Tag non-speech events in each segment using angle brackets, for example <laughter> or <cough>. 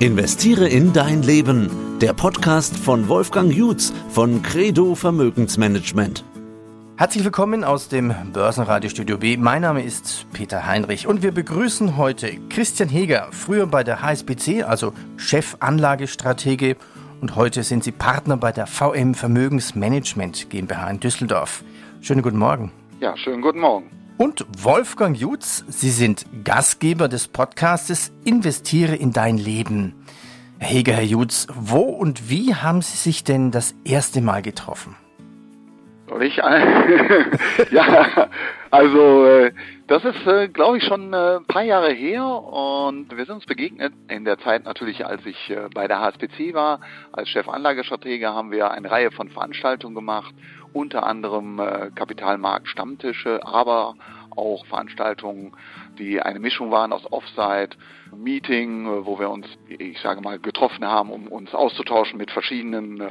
Investiere in dein Leben. Der Podcast von Wolfgang Jutz von Credo Vermögensmanagement. Herzlich willkommen aus dem Börsenradiostudio B. Mein Name ist Peter Heinrich und wir begrüßen heute Christian Heger, früher bei der HSBC, also Chefanlagestratege und heute sind Sie Partner bei der VM Vermögensmanagement GmbH in Düsseldorf. Schönen guten Morgen. Ja, schönen guten Morgen und Wolfgang Jutz. Sie sind Gastgeber des Podcastes Investiere in dein Leben. Herr Heger, Herr Jutz, wo und wie haben Sie sich denn das erste Mal getroffen? Soll ich? <laughs> ja, also äh, das ist, äh, glaube ich, schon äh, ein paar Jahre her und wir sind uns begegnet in der Zeit natürlich, als ich bei der HSBC war. Als Chefanlagestratege haben wir eine Reihe von Veranstaltungen gemacht unter anderem äh, Kapitalmarkt Stammtische, aber auch Veranstaltungen, die eine Mischung waren aus Offsite, Meeting, äh, wo wir uns, ich sage mal, getroffen haben, um uns auszutauschen mit verschiedenen äh,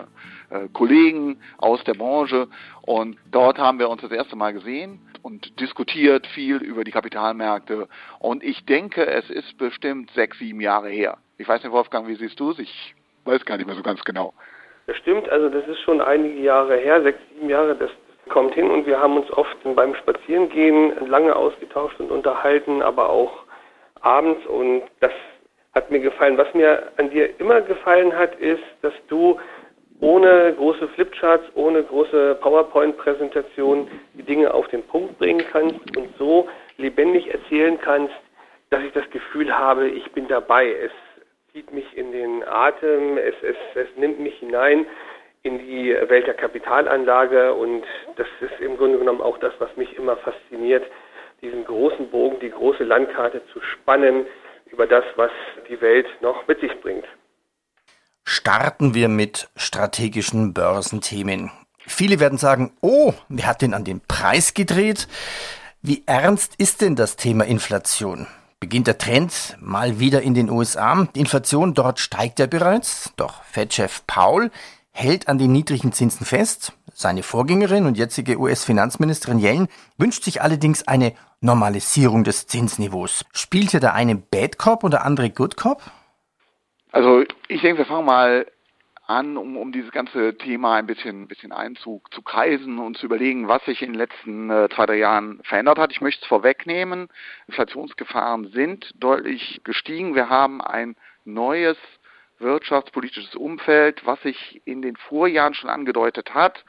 äh, Kollegen aus der Branche. Und dort haben wir uns das erste Mal gesehen und diskutiert viel über die Kapitalmärkte. Und ich denke, es ist bestimmt sechs, sieben Jahre her. Ich weiß nicht, Wolfgang, wie siehst du es? Ich weiß gar nicht mehr so ganz genau. Das stimmt, also das ist schon einige Jahre her, sechs, sieben Jahre, das kommt hin und wir haben uns oft beim Spazierengehen lange ausgetauscht und unterhalten, aber auch abends und das hat mir gefallen. Was mir an dir immer gefallen hat, ist, dass du ohne große Flipcharts, ohne große PowerPoint-Präsentation die Dinge auf den Punkt bringen kannst und so lebendig erzählen kannst, dass ich das Gefühl habe, ich bin dabei. Es zieht mich in den Atem, es, es, es nimmt mich hinein in die Welt der Kapitalanlage und das ist im Grunde genommen auch das, was mich immer fasziniert, diesen großen Bogen, die große Landkarte zu spannen über das, was die Welt noch mit sich bringt. Starten wir mit strategischen Börsenthemen. Viele werden sagen, oh, wer hat denn an den Preis gedreht? Wie ernst ist denn das Thema Inflation? Beginnt der Trend mal wieder in den USA. Die Inflation dort steigt ja bereits, doch Fed-Chef Paul hält an den niedrigen Zinsen fest. Seine Vorgängerin und jetzige US-Finanzministerin Yellen wünscht sich allerdings eine Normalisierung des Zinsniveaus. Spielt hier der eine Bad Cop und der andere Good Cop? Also ich denke, wir fangen mal an, um, um dieses ganze Thema ein bisschen, bisschen Einzug zu kreisen und zu überlegen, was sich in den letzten äh, zwei, drei Jahren verändert hat. Ich möchte es vorwegnehmen. Inflationsgefahren sind deutlich gestiegen. Wir haben ein neues wirtschaftspolitisches Umfeld, was sich in den Vorjahren schon angedeutet hat,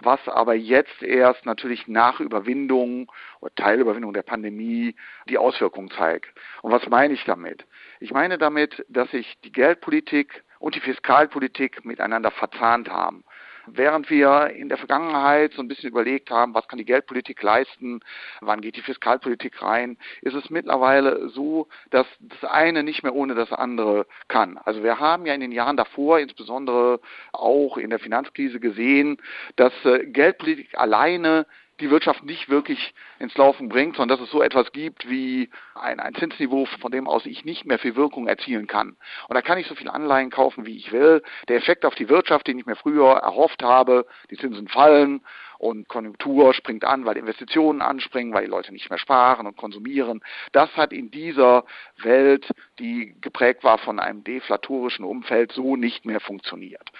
was aber jetzt erst natürlich nach Überwindung oder Teilüberwindung der Pandemie die Auswirkungen zeigt. Und was meine ich damit? Ich meine damit, dass sich die Geldpolitik und die Fiskalpolitik miteinander verzahnt haben. Während wir in der Vergangenheit so ein bisschen überlegt haben, was kann die Geldpolitik leisten, wann geht die Fiskalpolitik rein, ist es mittlerweile so, dass das eine nicht mehr ohne das andere kann. Also wir haben ja in den Jahren davor, insbesondere auch in der Finanzkrise gesehen, dass äh, Geldpolitik alleine die Wirtschaft nicht wirklich ins Laufen bringt, sondern dass es so etwas gibt wie ein, ein Zinsniveau, von dem aus ich nicht mehr viel Wirkung erzielen kann. Und da kann ich so viel Anleihen kaufen, wie ich will. Der Effekt auf die Wirtschaft, den ich mir früher erhofft habe, die Zinsen fallen und Konjunktur springt an, weil Investitionen anspringen, weil die Leute nicht mehr sparen und konsumieren. Das hat in dieser Welt, die geprägt war von einem deflatorischen Umfeld, so nicht mehr funktioniert.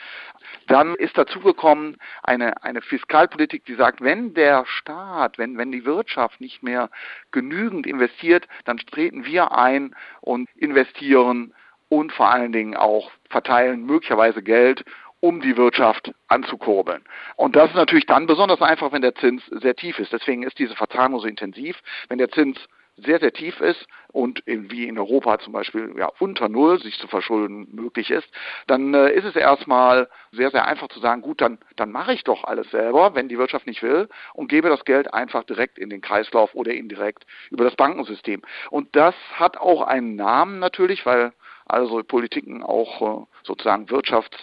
Dann ist dazugekommen eine, eine Fiskalpolitik, die sagt, wenn der Staat, wenn, wenn die Wirtschaft nicht mehr genügend investiert, dann treten wir ein und investieren und vor allen Dingen auch verteilen möglicherweise Geld um die Wirtschaft anzukurbeln. Und das ist natürlich dann besonders einfach, wenn der Zins sehr tief ist. Deswegen ist diese Verzahnung so intensiv. Wenn der Zins sehr, sehr tief ist und in, wie in Europa zum Beispiel ja, unter Null sich zu verschulden möglich ist, dann äh, ist es erstmal sehr, sehr einfach zu sagen, gut, dann, dann mache ich doch alles selber, wenn die Wirtschaft nicht will und gebe das Geld einfach direkt in den Kreislauf oder indirekt über das Bankensystem. Und das hat auch einen Namen natürlich, weil also Politiken auch äh, sozusagen Wirtschafts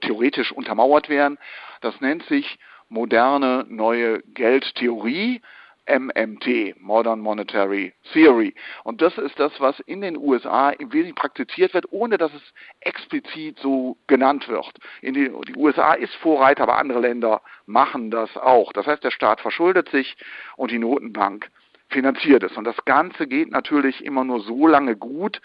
theoretisch untermauert werden. Das nennt sich moderne neue Geldtheorie. MMT, Modern Monetary Theory. Und das ist das, was in den USA im Wesentlichen praktiziert wird, ohne dass es explizit so genannt wird. Die, die, USA ist Vorreiter, aber andere Länder machen das auch. Das heißt, der Staat verschuldet sich und die Notenbank finanziert es. Und das Ganze geht natürlich immer nur so lange gut,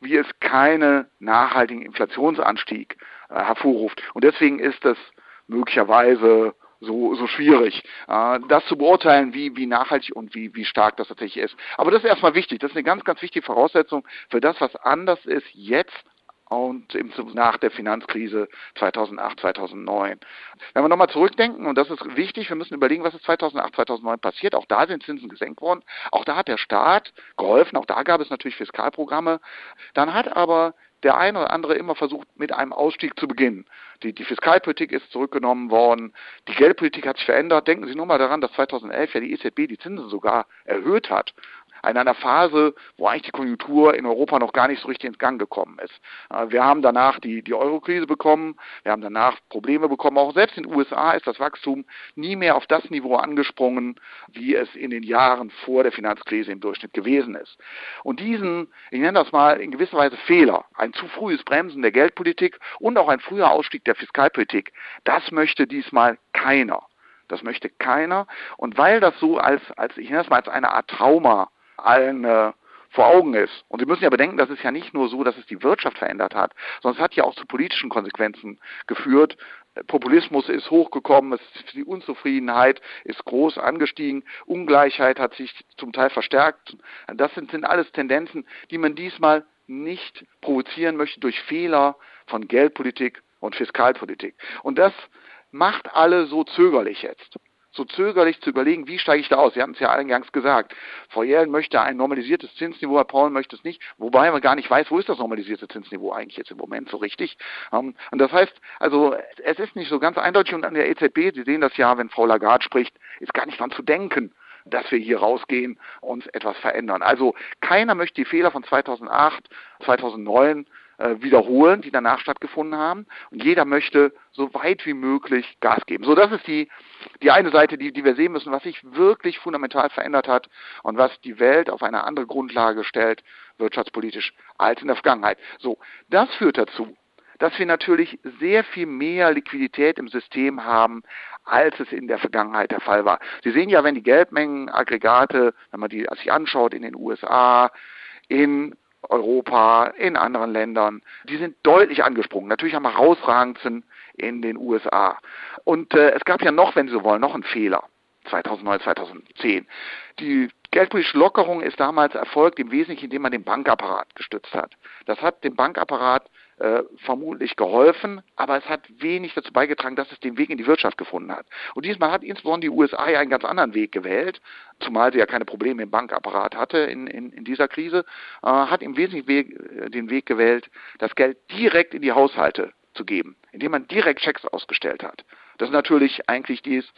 wie es keine nachhaltigen Inflationsanstieg hervorruft. Und deswegen ist es möglicherweise so, so schwierig, äh, das zu beurteilen, wie, wie nachhaltig und wie, wie stark das tatsächlich ist. Aber das ist erstmal wichtig. Das ist eine ganz, ganz wichtige Voraussetzung für das, was anders ist jetzt und im, nach der Finanzkrise 2008, 2009. Wenn wir nochmal zurückdenken, und das ist wichtig, wir müssen überlegen, was ist 2008, 2009 passiert. Auch da sind Zinsen gesenkt worden. Auch da hat der Staat geholfen. Auch da gab es natürlich Fiskalprogramme. Dann hat aber der eine oder andere immer versucht, mit einem Ausstieg zu beginnen. Die, die Fiskalpolitik ist zurückgenommen worden, die Geldpolitik hat sich verändert. Denken Sie nur mal daran, dass 2011 ja die EZB die Zinsen sogar erhöht hat in einer Phase, wo eigentlich die Konjunktur in Europa noch gar nicht so richtig ins Gang gekommen ist. Äh, wir haben danach die, die Euro-Krise bekommen, wir haben danach Probleme bekommen. Auch selbst in den USA ist das Wachstum nie mehr auf das Niveau angesprungen, wie es in den Jahren vor der Finanzkrise im Durchschnitt gewesen ist. Und diesen, ich nenne das mal in gewisser Weise Fehler, ein zu frühes Bremsen der Geldpolitik und auch ein früher Ausstieg der Fiskalpolitik, das möchte diesmal keiner. Das möchte keiner. Und weil das so als, als ich nenne das mal als eine Art Trauma allen äh, vor Augen ist. Und Sie müssen ja bedenken, das ist ja nicht nur so, dass es die Wirtschaft verändert hat, sondern es hat ja auch zu politischen Konsequenzen geführt. Populismus ist hochgekommen, die Unzufriedenheit ist groß angestiegen, Ungleichheit hat sich zum Teil verstärkt. Das sind, sind alles Tendenzen, die man diesmal nicht provozieren möchte durch Fehler von Geldpolitik und Fiskalpolitik. Und das macht alle so zögerlich jetzt so zögerlich zu überlegen, wie steige ich da aus? Sie hatten es ja eingangs gesagt. Frau Jählen möchte ein normalisiertes Zinsniveau, Herr Paul möchte es nicht, wobei man gar nicht weiß, wo ist das normalisierte Zinsniveau eigentlich jetzt im Moment so richtig. Ähm, und das heißt, also es ist nicht so ganz eindeutig und an der EZB, Sie sehen das ja, wenn Frau Lagarde spricht, ist gar nicht dran zu denken, dass wir hier rausgehen und etwas verändern. Also keiner möchte die Fehler von 2008, 2009 äh, wiederholen, die danach stattgefunden haben. Und jeder möchte so weit wie möglich Gas geben. So, das ist die, die eine Seite, die, die wir sehen müssen, was sich wirklich fundamental verändert hat und was die Welt auf eine andere Grundlage stellt, wirtschaftspolitisch, als in der Vergangenheit. So, das führt dazu, dass wir natürlich sehr viel mehr Liquidität im System haben, als es in der Vergangenheit der Fall war. Sie sehen ja, wenn die Geldmengenaggregate, wenn man die sich anschaut in den USA, in Europa, in anderen Ländern. Die sind deutlich angesprungen. Natürlich am herausragendsten in den USA. Und äh, es gab ja noch, wenn Sie so wollen, noch einen Fehler. 2009, 2010. Die geldpolitische Lockerung ist damals erfolgt im Wesentlichen, indem man den Bankapparat gestützt hat. Das hat dem Bankapparat äh, vermutlich geholfen, aber es hat wenig dazu beigetragen, dass es den Weg in die Wirtschaft gefunden hat. Und diesmal hat insbesondere die USA einen ganz anderen Weg gewählt, zumal sie ja keine Probleme im Bankapparat hatte in, in, in dieser Krise, äh, hat im Wesentlichen Weg, äh, den Weg gewählt, das Geld direkt in die Haushalte zu geben, indem man direkt Schecks ausgestellt hat. Das ist natürlich eigentlich dies,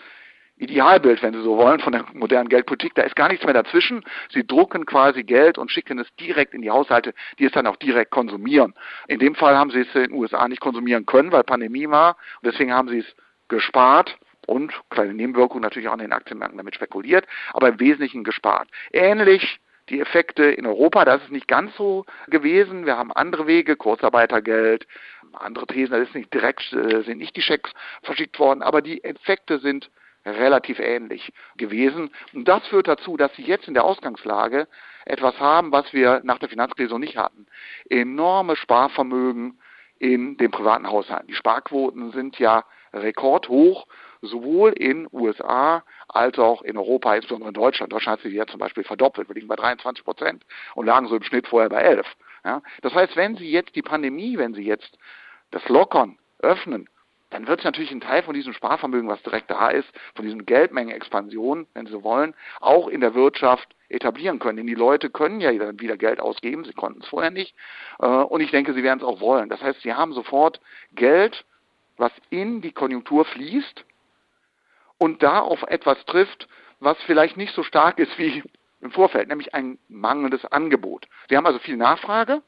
Idealbild, wenn Sie so wollen, von der modernen Geldpolitik. Da ist gar nichts mehr dazwischen. Sie drucken quasi Geld und schicken es direkt in die Haushalte, die es dann auch direkt konsumieren. In dem Fall haben Sie es in den USA nicht konsumieren können, weil Pandemie war. Und deswegen haben Sie es gespart und kleine Nebenwirkungen natürlich auch an den Aktienmärkten damit spekuliert, aber im Wesentlichen gespart. Ähnlich die Effekte in Europa, das ist nicht ganz so gewesen. Wir haben andere Wege, Kurzarbeitergeld, andere Thesen, da ist nicht direkt, äh, sind nicht die Schecks verschickt worden, aber die Effekte sind relativ ähnlich gewesen. Und das führt dazu, dass sie jetzt in der Ausgangslage etwas haben, was wir nach der Finanzkrise nicht hatten. Enorme Sparvermögen in den privaten Haushalten. Die Sparquoten sind ja rekordhoch, sowohl in USA als auch in Europa, insbesondere in Deutschland. Deutschland hat sich ja zum Beispiel verdoppelt. Wir liegen bei 23 Prozent und lagen so im Schnitt vorher bei 11. Ja? Das heißt, wenn Sie jetzt die Pandemie, wenn Sie jetzt das Lockern öffnen, dann wird es natürlich ein Teil von diesem Sparvermögen, was direkt da ist, von diesem Geldmengenexpansion, wenn Sie wollen, auch in der Wirtschaft etablieren können. Denn die Leute können ja wieder Geld ausgeben, sie konnten es vorher nicht. Äh, und ich denke, sie werden es auch wollen. Das heißt, sie haben sofort Geld, was in die Konjunktur fließt und da auf etwas trifft, was vielleicht nicht so stark ist wie im Vorfeld, nämlich ein mangelndes Angebot. Sie haben also viel Nachfrage,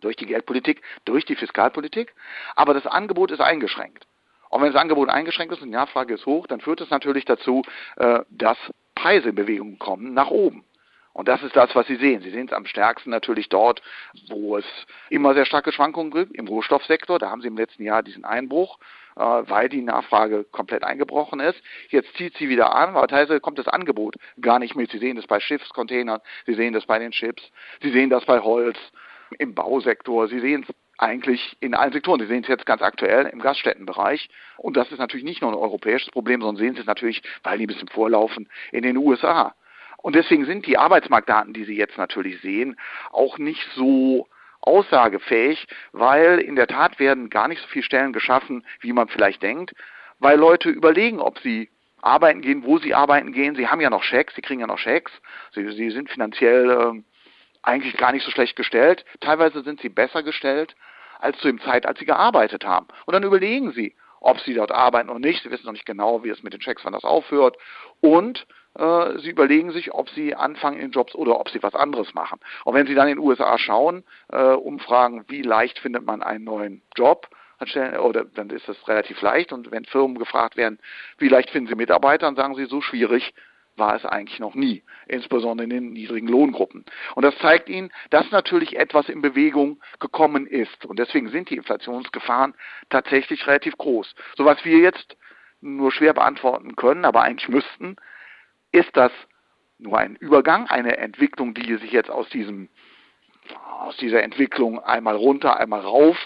durch die Geldpolitik, durch die Fiskalpolitik, aber das Angebot ist eingeschränkt. Und wenn das Angebot eingeschränkt ist und die Nachfrage ist hoch, dann führt es natürlich dazu, äh, dass Preise in Bewegung kommen nach oben. Und das ist das, was Sie sehen. Sie sehen es am stärksten natürlich dort, wo es immer sehr starke Schwankungen gibt, im Rohstoffsektor. Da haben Sie im letzten Jahr diesen Einbruch, äh, weil die Nachfrage komplett eingebrochen ist. Jetzt zieht sie wieder an, aber teilweise kommt das Angebot gar nicht mit. Sie sehen das bei Schiffscontainern, Sie sehen das bei den Chips, Sie sehen das bei Holz, im Bausektor, Sie sehen es eigentlich in allen Sektoren. Sie sehen es jetzt ganz aktuell im Gaststättenbereich. Und das ist natürlich nicht nur ein europäisches Problem, sondern sehen Sie es natürlich, weil die ein bisschen vorlaufen, in den USA. Und deswegen sind die Arbeitsmarktdaten, die Sie jetzt natürlich sehen, auch nicht so aussagefähig, weil in der Tat werden gar nicht so viele Stellen geschaffen, wie man vielleicht denkt, weil Leute überlegen, ob sie arbeiten gehen, wo sie arbeiten gehen. Sie haben ja noch Schecks, sie kriegen ja noch Schecks. Sie, sie sind finanziell äh, eigentlich gar nicht so schlecht gestellt. Teilweise sind sie besser gestellt als zu dem Zeit, als sie gearbeitet haben. Und dann überlegen sie, ob sie dort arbeiten oder nicht. Sie wissen noch nicht genau, wie es mit den Checks, wann das aufhört. Und äh, sie überlegen sich, ob sie anfangen in Jobs oder ob sie was anderes machen. Und wenn Sie dann in den USA schauen, äh, umfragen, wie leicht findet man einen neuen Job, oder dann ist das relativ leicht. Und wenn Firmen gefragt werden, wie leicht finden Sie Mitarbeiter, dann sagen sie, so schwierig war es eigentlich noch nie, insbesondere in den niedrigen Lohngruppen. Und das zeigt Ihnen, dass natürlich etwas in Bewegung gekommen ist. Und deswegen sind die Inflationsgefahren tatsächlich relativ groß. So was wir jetzt nur schwer beantworten können, aber eigentlich müssten, ist das nur ein Übergang, eine Entwicklung, die sich jetzt aus diesem aus dieser Entwicklung einmal runter, einmal rauf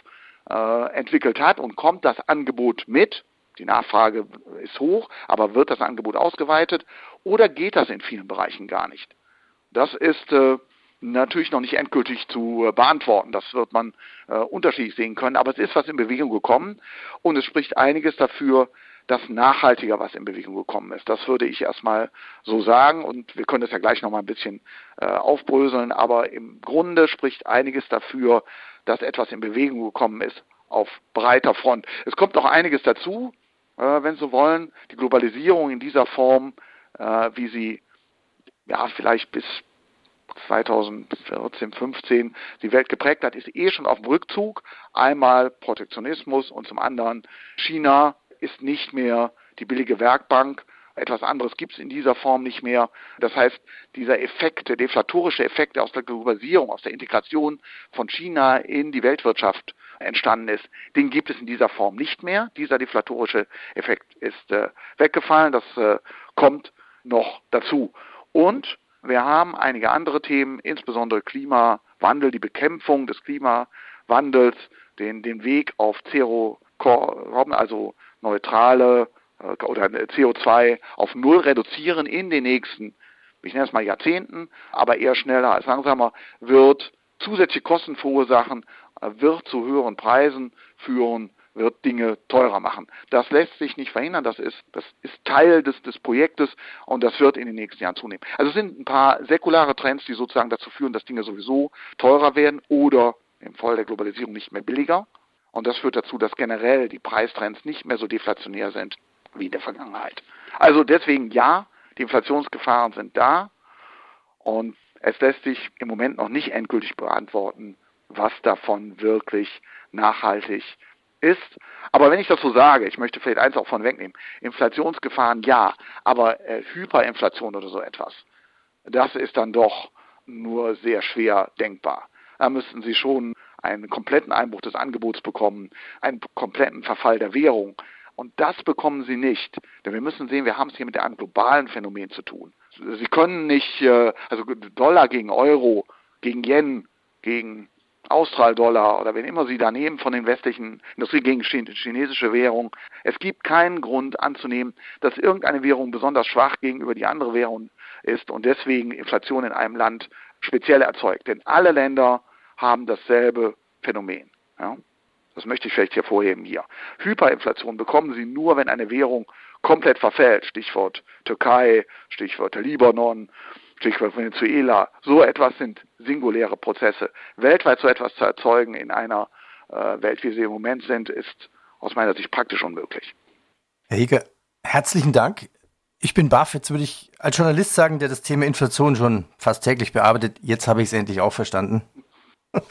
äh, entwickelt hat und kommt das Angebot mit, die Nachfrage ist hoch, aber wird das Angebot ausgeweitet oder geht das in vielen Bereichen gar nicht? Das ist äh, natürlich noch nicht endgültig zu äh, beantworten. Das wird man äh, unterschiedlich sehen können, aber es ist was in Bewegung gekommen und es spricht einiges dafür, dass nachhaltiger was in Bewegung gekommen ist. Das würde ich erstmal so sagen und wir können das ja gleich nochmal ein bisschen äh, aufbröseln, aber im Grunde spricht einiges dafür, dass etwas in Bewegung gekommen ist auf breiter Front. Es kommt noch einiges dazu, äh, wenn Sie wollen. Die Globalisierung in dieser Form, äh, wie sie ja vielleicht bis 2014, 15 die Welt geprägt hat, ist eh schon auf dem Rückzug. Einmal Protektionismus und zum anderen China ist nicht mehr die billige Werkbank. Etwas anderes gibt es in dieser Form nicht mehr. Das heißt, dieser Effekt, der deflatorische Effekt, der aus der Globalisierung, aus der Integration von China in die Weltwirtschaft entstanden ist, den gibt es in dieser Form nicht mehr. Dieser deflatorische Effekt ist äh, weggefallen. Das äh, kommt noch dazu. Und wir haben einige andere Themen, insbesondere Klimawandel, die Bekämpfung des Klimawandels, den, den Weg auf Zero, also neutrale äh, oder CO2 auf Null reduzieren in den nächsten, ich nenne es mal Jahrzehnten, aber eher schneller als langsamer, wird zusätzliche Kosten verursachen, äh, wird zu höheren Preisen führen, wird Dinge teurer machen. Das lässt sich nicht verhindern, das ist, das ist Teil des, des Projektes und das wird in den nächsten Jahren zunehmen. Also es sind ein paar säkulare Trends, die sozusagen dazu führen, dass Dinge sowieso teurer werden oder im Fall der Globalisierung nicht mehr billiger. Und das führt dazu, dass generell die Preistrends nicht mehr so deflationär sind wie in der Vergangenheit. Also deswegen ja, die Inflationsgefahren sind da und es lässt sich im Moment noch nicht endgültig beantworten, was davon wirklich nachhaltig ist. Aber wenn ich das so sage, ich möchte vielleicht eins auch von wegnehmen, Inflationsgefahren ja, aber äh, Hyperinflation oder so etwas, das ist dann doch nur sehr schwer denkbar. Da müssten Sie schon einen kompletten Einbruch des Angebots bekommen, einen kompletten Verfall der Währung. Und das bekommen sie nicht. Denn wir müssen sehen, wir haben es hier mit einem globalen Phänomen zu tun. Sie können nicht, äh, also Dollar gegen Euro, gegen Yen, gegen Austral-Dollar oder wenn immer Sie da nehmen von den westlichen Industrie gegen chinesische Währung. Es gibt keinen Grund anzunehmen, dass irgendeine Währung besonders schwach gegenüber die andere Währung ist und deswegen Inflation in einem Land speziell erzeugt. Denn alle Länder haben dasselbe Phänomen. Ja? Das möchte ich vielleicht hervorheben hier. Hyperinflation bekommen Sie nur, wenn eine Währung komplett verfällt. Stichwort Türkei, Stichwort Libanon, Stichwort Venezuela. So etwas sind singuläre Prozesse. Weltweit so etwas zu erzeugen in einer äh, Welt, wie sie im Moment sind, ist aus meiner Sicht praktisch unmöglich. Herr Hege, herzlichen Dank. Ich bin baff. Jetzt würde ich als Journalist sagen, der das Thema Inflation schon fast täglich bearbeitet. Jetzt habe ich es endlich auch verstanden. <laughs>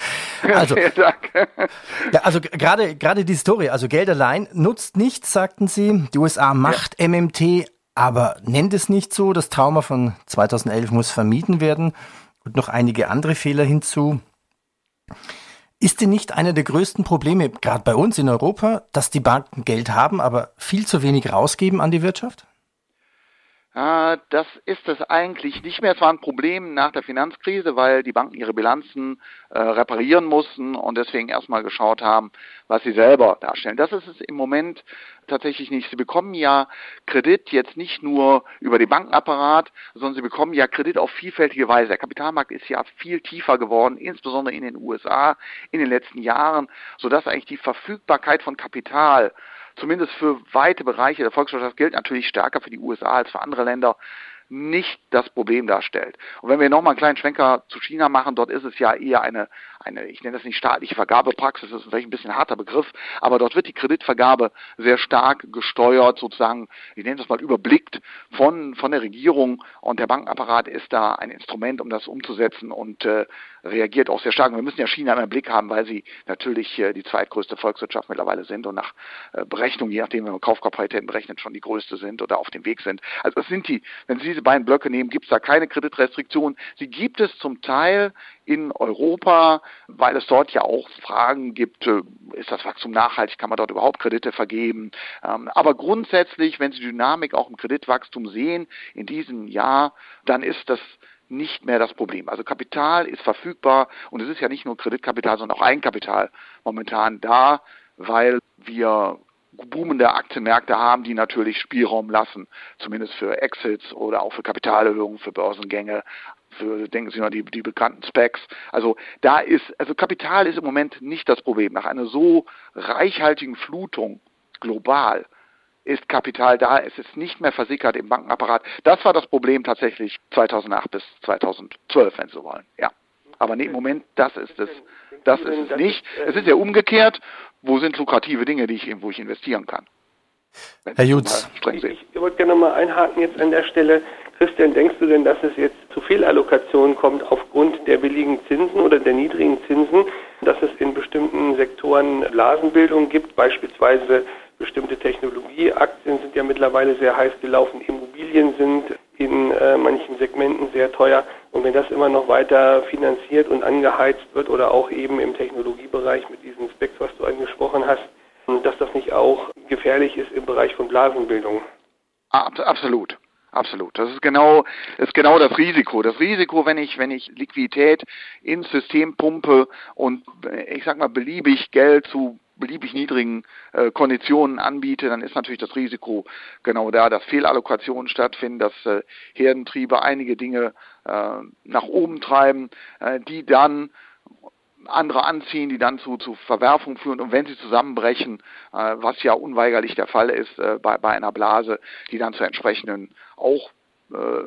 Also, ja, also gerade gerade die Story, also Geld allein nutzt nichts, sagten Sie. Die USA macht ja. MMT, aber nennt es nicht so. Das Trauma von 2011 muss vermieden werden und noch einige andere Fehler hinzu. Ist denn nicht einer der größten Probleme, gerade bei uns in Europa, dass die Banken Geld haben, aber viel zu wenig rausgeben an die Wirtschaft? Äh, das ist es eigentlich nicht mehr. Es war ein Problem nach der Finanzkrise, weil die Banken ihre Bilanzen äh, reparieren mussten und deswegen erstmal geschaut haben, was sie selber darstellen. Das ist es im Moment tatsächlich nicht. Sie bekommen ja Kredit jetzt nicht nur über den Bankenapparat, sondern sie bekommen ja Kredit auf vielfältige Weise. Der Kapitalmarkt ist ja viel tiefer geworden, insbesondere in den USA in den letzten Jahren, sodass eigentlich die Verfügbarkeit von Kapital zumindest für weite Bereiche der Volkswirtschaft gilt natürlich stärker für die USA als für andere Länder nicht das Problem darstellt. Und wenn wir nochmal einen kleinen Schwenker zu China machen, dort ist es ja eher eine, eine, ich nenne das nicht staatliche Vergabepraxis, das ist vielleicht ein bisschen harter Begriff, aber dort wird die Kreditvergabe sehr stark gesteuert, sozusagen, ich nenne das mal überblickt von, von der Regierung und der Bankenapparat ist da ein Instrument, um das umzusetzen und äh, reagiert auch sehr stark. Und wir müssen ja China im Blick haben, weil sie natürlich äh, die zweitgrößte Volkswirtschaft mittlerweile sind und nach äh, Berechnung, je nachdem, wenn man Kaufkapazität berechnet, schon die größte sind oder auf dem Weg sind. Also es sind die, wenn Sie diese beiden Blöcke nehmen, gibt es da keine Kreditrestriktionen. Sie gibt es zum Teil in Europa, weil es dort ja auch Fragen gibt, äh, ist das Wachstum nachhaltig, kann man dort überhaupt Kredite vergeben. Ähm, aber grundsätzlich, wenn Sie Dynamik auch im Kreditwachstum sehen in diesem Jahr, dann ist das nicht mehr das Problem. Also Kapital ist verfügbar und es ist ja nicht nur Kreditkapital, sondern auch Eigenkapital momentan da, weil wir boomende Aktienmärkte haben, die natürlich Spielraum lassen, zumindest für Exits oder auch für Kapitalerhöhungen, für Börsengänge, für, denken Sie noch die, die bekannten Specs. Also da ist, also Kapital ist im Moment nicht das Problem. Nach einer so reichhaltigen Flutung global ist Kapital da, es ist nicht mehr versickert im Bankenapparat. Das war das Problem tatsächlich 2008 bis 2012, wenn Sie so wollen. Ja. Aber nee, im Moment, das ist es. Das ist es nicht. Es ist ja umgekehrt. Wo sind lukrative Dinge, die ich, wo ich investieren kann? Herr Jutz. Ich, ich wollte gerne mal einhaken jetzt an der Stelle. Christian, denkst du denn, dass es jetzt zu Fehlallokationen kommt aufgrund der billigen Zinsen oder der niedrigen Zinsen, dass es in bestimmten Sektoren Blasenbildung gibt, beispielsweise bestimmte Technologieaktien sind ja mittlerweile sehr heiß gelaufen, Immobilien sind in äh, manchen Segmenten sehr teuer. Und wenn das immer noch weiter finanziert und angeheizt wird oder auch eben im Technologiebereich mit diesen Specs, was du angesprochen hast, dass das nicht auch gefährlich ist im Bereich von Blasenbildung. Absolut. Absolut. Das ist genau, ist genau das Risiko. Das Risiko, wenn ich, wenn ich Liquidität ins System pumpe und ich sag mal beliebig Geld zu beliebig niedrigen äh, Konditionen anbiete, dann ist natürlich das Risiko genau da, dass Fehlallokationen stattfinden, dass äh, Herdentriebe einige Dinge äh, nach oben treiben, äh, die dann andere anziehen, die dann zu, zu Verwerfungen führen und wenn sie zusammenbrechen, äh, was ja unweigerlich der Fall ist äh, bei, bei einer Blase, die dann zu entsprechenden auch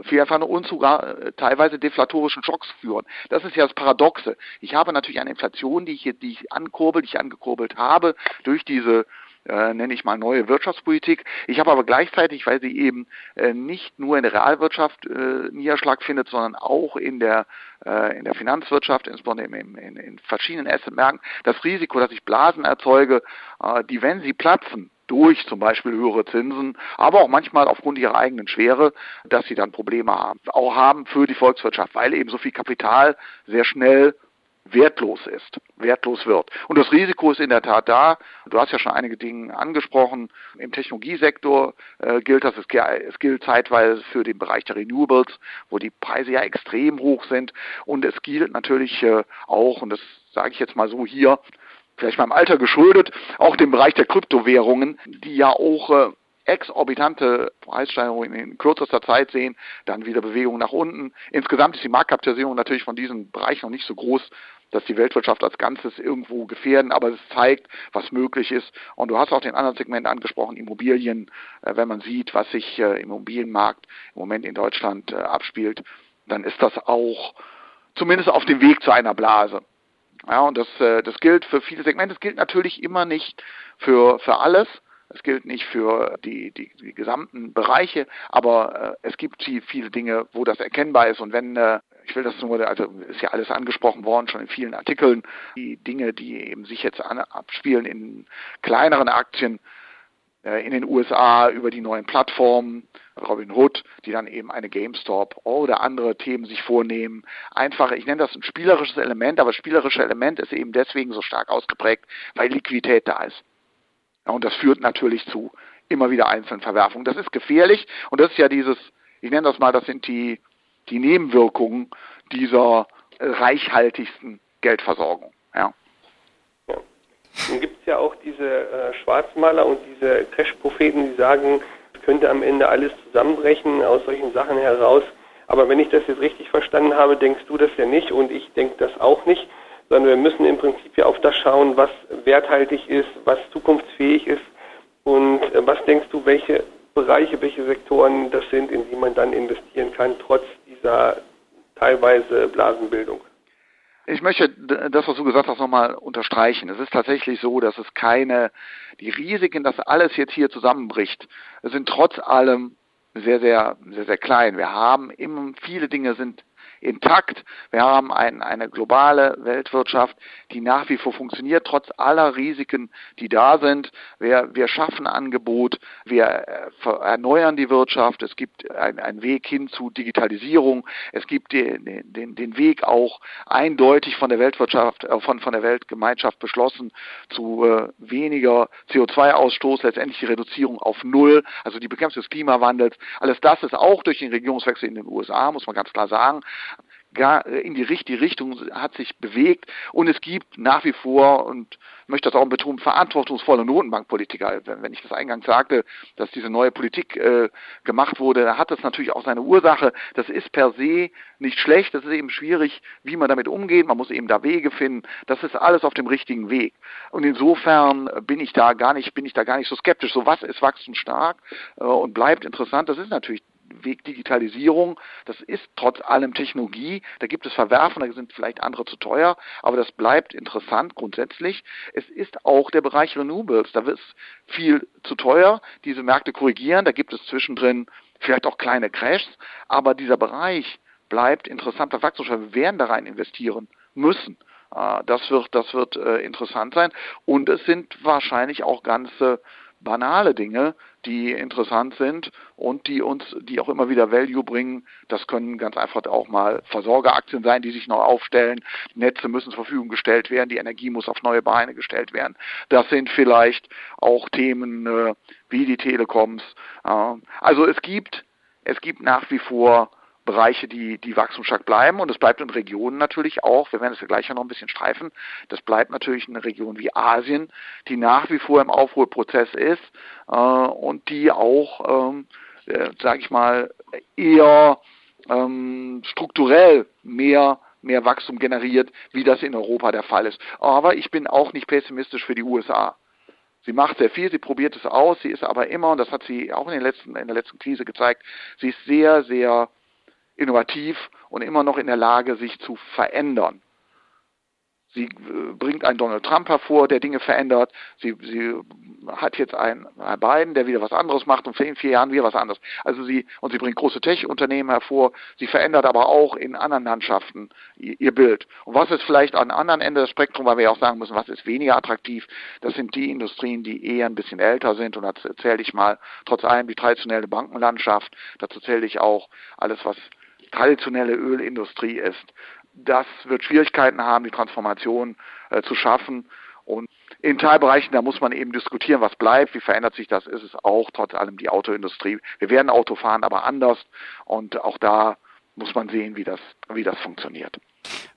Fehlferne und sogar teilweise deflatorischen Schocks führen. Das ist ja das Paradoxe. Ich habe natürlich eine Inflation, die ich, die ich ankurbel, die ich angekurbelt habe durch diese äh, nenne ich mal neue Wirtschaftspolitik. Ich habe aber gleichzeitig, weil sie eben äh, nicht nur in der Realwirtschaft äh, Niederschlag findet, sondern auch in der äh, in der Finanzwirtschaft, insbesondere in, in, in verschiedenen Assetmärkten, das Risiko, dass ich Blasen erzeuge, äh, die, wenn sie platzen, durch zum Beispiel höhere Zinsen, aber auch manchmal aufgrund ihrer eigenen Schwere, dass sie dann Probleme haben, auch haben für die Volkswirtschaft, weil eben so viel Kapital sehr schnell wertlos ist, wertlos wird. Und das Risiko ist in der Tat da. Du hast ja schon einige Dinge angesprochen. Im Technologiesektor äh, gilt das, es, gilt zeitweise für den Bereich der Renewables, wo die Preise ja extrem hoch sind. Und es gilt natürlich äh, auch, und das sage ich jetzt mal so hier, vielleicht meinem Alter geschuldet, auch dem Bereich der Kryptowährungen, die ja auch äh, exorbitante Preissteigerungen in kürzester Zeit sehen, dann wieder Bewegungen nach unten. Insgesamt ist die Marktkapitalisierung natürlich von diesem Bereich noch nicht so groß, dass die Weltwirtschaft als Ganzes irgendwo gefährden, aber es zeigt, was möglich ist. Und du hast auch den anderen Segment angesprochen, Immobilien. Äh, wenn man sieht, was sich äh, im Immobilienmarkt im Moment in Deutschland äh, abspielt, dann ist das auch zumindest auf dem Weg zu einer Blase. Ja, und das, äh, das gilt für viele Segmente. Es gilt natürlich immer nicht für, für alles. Es gilt nicht für die, die, die gesamten Bereiche, aber äh, es gibt viele Dinge, wo das erkennbar ist. Und wenn, äh, ich will das nur, also ist ja alles angesprochen worden, schon in vielen Artikeln, die Dinge, die eben sich jetzt an, abspielen in kleineren Aktien, in den USA über die neuen Plattformen, Robin Hood, die dann eben eine GameStop oder andere Themen sich vornehmen. Einfach, ich nenne das ein spielerisches Element, aber das spielerische Element ist eben deswegen so stark ausgeprägt, weil Liquidität da ist. Ja, und das führt natürlich zu immer wieder einzelnen Verwerfungen. Das ist gefährlich und das ist ja dieses ich nenne das mal, das sind die, die Nebenwirkungen dieser reichhaltigsten Geldversorgung. Ja. Nun gibt es ja auch diese äh, Schwarzmaler und diese Crash-Propheten, die sagen, es könnte am Ende alles zusammenbrechen aus solchen Sachen heraus. Aber wenn ich das jetzt richtig verstanden habe, denkst du das ja nicht und ich denke das auch nicht, sondern wir müssen im Prinzip ja auf das schauen, was werthaltig ist, was zukunftsfähig ist. Und äh, was denkst du, welche Bereiche, welche Sektoren das sind, in die man dann investieren kann, trotz dieser teilweise Blasenbildung? Ich möchte das, was du gesagt hast, nochmal unterstreichen. Es ist tatsächlich so, dass es keine, die Risiken, dass alles jetzt hier zusammenbricht, sind trotz allem sehr, sehr, sehr, sehr klein. Wir haben immer, viele Dinge sind intakt. Wir haben ein, eine globale Weltwirtschaft, die nach wie vor funktioniert, trotz aller Risiken, die da sind. Wir, wir schaffen Angebot, wir äh, erneuern die Wirtschaft, es gibt einen Weg hin zu Digitalisierung, es gibt den, den, den Weg auch eindeutig von der Weltwirtschaft, äh, von, von der Weltgemeinschaft beschlossen zu äh, weniger CO2-Ausstoß, letztendlich die Reduzierung auf Null, also die Bekämpfung des Klimawandels. Alles das ist auch durch den Regierungswechsel in den USA, muss man ganz klar sagen, in die richtige Richtung hat sich bewegt und es gibt nach wie vor und möchte das auch betonen, verantwortungsvolle Notenbankpolitiker. Wenn ich das eingangs sagte, dass diese neue Politik äh, gemacht wurde, da hat das natürlich auch seine Ursache. Das ist per se nicht schlecht, das ist eben schwierig, wie man damit umgeht. Man muss eben da Wege finden. Das ist alles auf dem richtigen Weg. Und insofern bin ich da gar nicht, bin ich da gar nicht so skeptisch. So was ist wachstumsstark äh, und bleibt interessant. Das ist natürlich Weg Digitalisierung. Das ist trotz allem Technologie. Da gibt es Verwerfen, da sind vielleicht andere zu teuer, aber das bleibt interessant grundsätzlich. Es ist auch der Bereich Renewables. Da wird es viel zu teuer. Diese Märkte korrigieren. Da gibt es zwischendrin vielleicht auch kleine Crashs, aber dieser Bereich bleibt interessanter Wachstum. Wir werden da rein investieren müssen. Ah, das wird, das wird äh, interessant sein. Und es sind wahrscheinlich auch ganze banale Dinge, die interessant sind und die uns, die auch immer wieder Value bringen. Das können ganz einfach auch mal Versorgeraktien sein, die sich noch aufstellen. Netze müssen zur Verfügung gestellt werden, die Energie muss auf neue Beine gestellt werden. Das sind vielleicht auch Themen äh, wie die Telekoms. Äh, also es gibt, es gibt nach wie vor Bereiche, die, die wachstumsstark bleiben. Und es bleibt in Regionen natürlich auch, wir werden es ja gleich noch ein bisschen streifen, das bleibt natürlich eine Region wie Asien, die nach wie vor im Aufholprozess ist äh, und die auch, ähm, äh, sage ich mal, eher ähm, strukturell mehr mehr Wachstum generiert, wie das in Europa der Fall ist. Aber ich bin auch nicht pessimistisch für die USA. Sie macht sehr viel, sie probiert es aus, sie ist aber immer, und das hat sie auch in, letzten, in der letzten Krise gezeigt, sie ist sehr, sehr innovativ und immer noch in der Lage, sich zu verändern. Sie äh, bringt einen Donald Trump hervor, der Dinge verändert. Sie, sie hat jetzt einen Biden, der wieder was anderes macht und in vier Jahren wieder was anderes. Also sie, und sie bringt große Tech-Unternehmen hervor. Sie verändert aber auch in anderen Landschaften ihr, ihr Bild. Und was ist vielleicht an anderen Ende des Spektrums, weil wir ja auch sagen müssen, was ist weniger attraktiv? Das sind die Industrien, die eher ein bisschen älter sind. Und dazu zähle ich mal trotz allem die traditionelle Bankenlandschaft. Dazu zähle ich auch alles, was traditionelle Ölindustrie ist. Das wird Schwierigkeiten haben, die Transformation äh, zu schaffen. Und in Teilbereichen, da muss man eben diskutieren, was bleibt, wie verändert sich das, ist es auch trotz allem die Autoindustrie. Wir werden Auto fahren, aber anders. Und auch da muss man sehen, wie das, wie das funktioniert.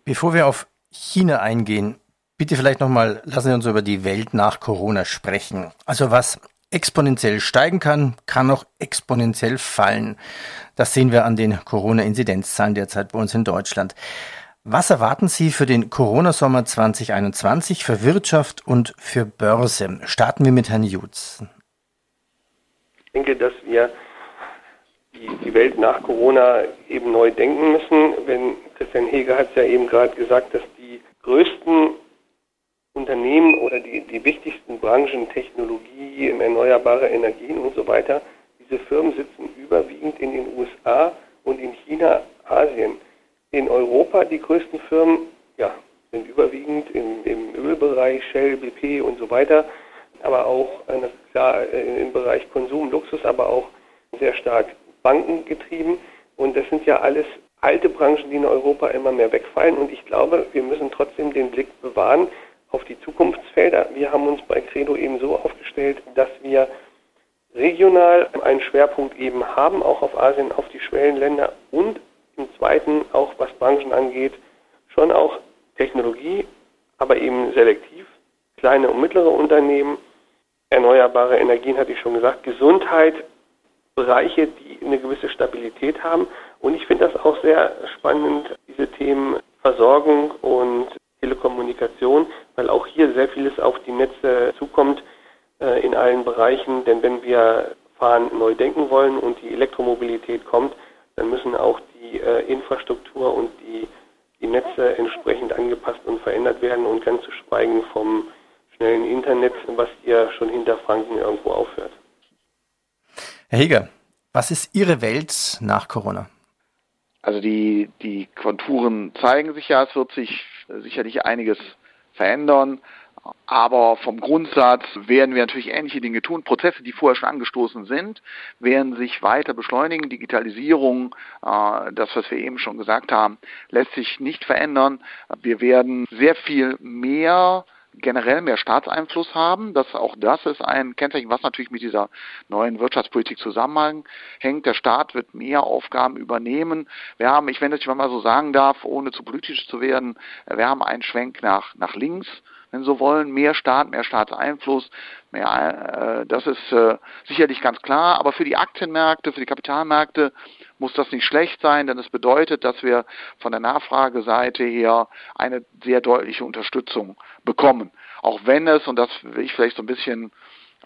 Bevor wir auf China eingehen, bitte vielleicht nochmal, lassen Sie uns über die Welt nach Corona sprechen. Also was exponentiell steigen kann, kann auch exponentiell fallen. Das sehen wir an den Corona-Inzidenzzahlen derzeit bei uns in Deutschland. Was erwarten Sie für den Corona-Sommer 2021 für Wirtschaft und für Börse? Starten wir mit Herrn Jutz. Ich denke, dass wir die, Welt nach Corona eben neu denken müssen. Wenn Christian Heger hat es ja eben gerade gesagt, dass die größten Unternehmen oder die, die wichtigsten Branchen, Technologie, erneuerbare Energien und so weiter, diese Firmen sitzen überwiegend in den USA und in China, Asien. In Europa die größten Firmen ja, sind überwiegend im, im Ölbereich, Shell, BP und so weiter, aber auch äh, klar äh, im Bereich Konsum, Luxus, aber auch sehr stark Banken getrieben. Und das sind ja alles alte Branchen, die in Europa immer mehr wegfallen. Und ich glaube, wir müssen trotzdem den Blick bewahren auf die Zukunftsfelder. Wir haben uns bei Credo eben so aufgestellt, dass wir regional einen Schwerpunkt eben haben, auch auf Asien, auf die Schwellenländer und im zweiten auch was Branchen angeht, schon auch Technologie, aber eben selektiv, kleine und mittlere Unternehmen, erneuerbare Energien hatte ich schon gesagt, Gesundheit, Bereiche, die eine gewisse Stabilität haben. Und ich finde das auch sehr spannend, diese Themen Versorgung und Telekommunikation, weil auch hier sehr vieles auf die Netze zukommt äh, in allen Bereichen. Denn wenn wir Fahren neu denken wollen und die Elektromobilität kommt, dann müssen auch die äh, Infrastruktur und die, die Netze entsprechend angepasst und verändert werden und ganz zu schweigen vom schnellen Internet, was hier schon hinter Franken irgendwo aufhört. Herr Heger, was ist Ihre Welt nach Corona? Also die, die Konturen zeigen sich ja, es wird sich sicherlich einiges verändern. Aber vom Grundsatz werden wir natürlich ähnliche Dinge tun. Prozesse, die vorher schon angestoßen sind, werden sich weiter beschleunigen. Digitalisierung, äh, das, was wir eben schon gesagt haben, lässt sich nicht verändern. Wir werden sehr viel mehr generell mehr Staatseinfluss haben. Das, auch das ist ein Kennzeichen, was natürlich mit dieser neuen Wirtschaftspolitik zusammenhängt. Der Staat wird mehr Aufgaben übernehmen. Wir haben, ich wenn ich mal so sagen darf, ohne zu politisch zu werden, wir haben einen Schwenk nach, nach links wenn so wollen, mehr Staat, mehr Staatseinfluss, mehr, äh, das ist äh, sicherlich ganz klar, aber für die Aktienmärkte, für die Kapitalmärkte muss das nicht schlecht sein, denn es bedeutet, dass wir von der Nachfrageseite her eine sehr deutliche Unterstützung bekommen. Auch wenn es, und das will ich vielleicht so ein bisschen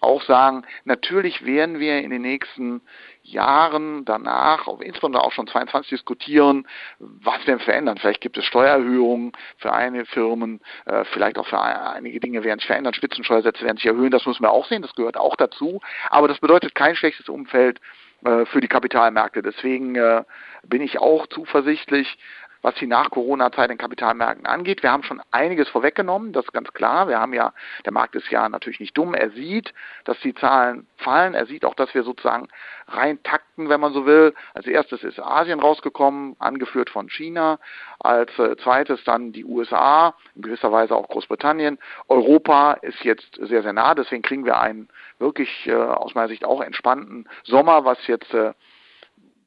auch sagen, natürlich werden wir in den nächsten Jahren danach, insbesondere auch schon 22 diskutieren, was wir verändern. Vielleicht gibt es Steuererhöhungen für einige Firmen, äh, vielleicht auch für einige Dinge werden sich verändern, Spitzensteuersätze werden sich erhöhen, das müssen wir auch sehen, das gehört auch dazu. Aber das bedeutet kein schlechtes Umfeld für die Kapitalmärkte. Deswegen äh, bin ich auch zuversichtlich, was die Nach-Corona-Zeit in Kapitalmärkten angeht. Wir haben schon einiges vorweggenommen, das ist ganz klar. Wir haben ja, der Markt ist ja natürlich nicht dumm. Er sieht, dass die Zahlen fallen. Er sieht auch, dass wir sozusagen rein takten, wenn man so will. Als erstes ist Asien rausgekommen, angeführt von China. Als äh, zweites dann die USA, in gewisser Weise auch Großbritannien. Europa ist jetzt sehr, sehr nah. Deswegen kriegen wir einen wirklich äh, aus meiner Sicht auch entspannten Sommer, was jetzt äh,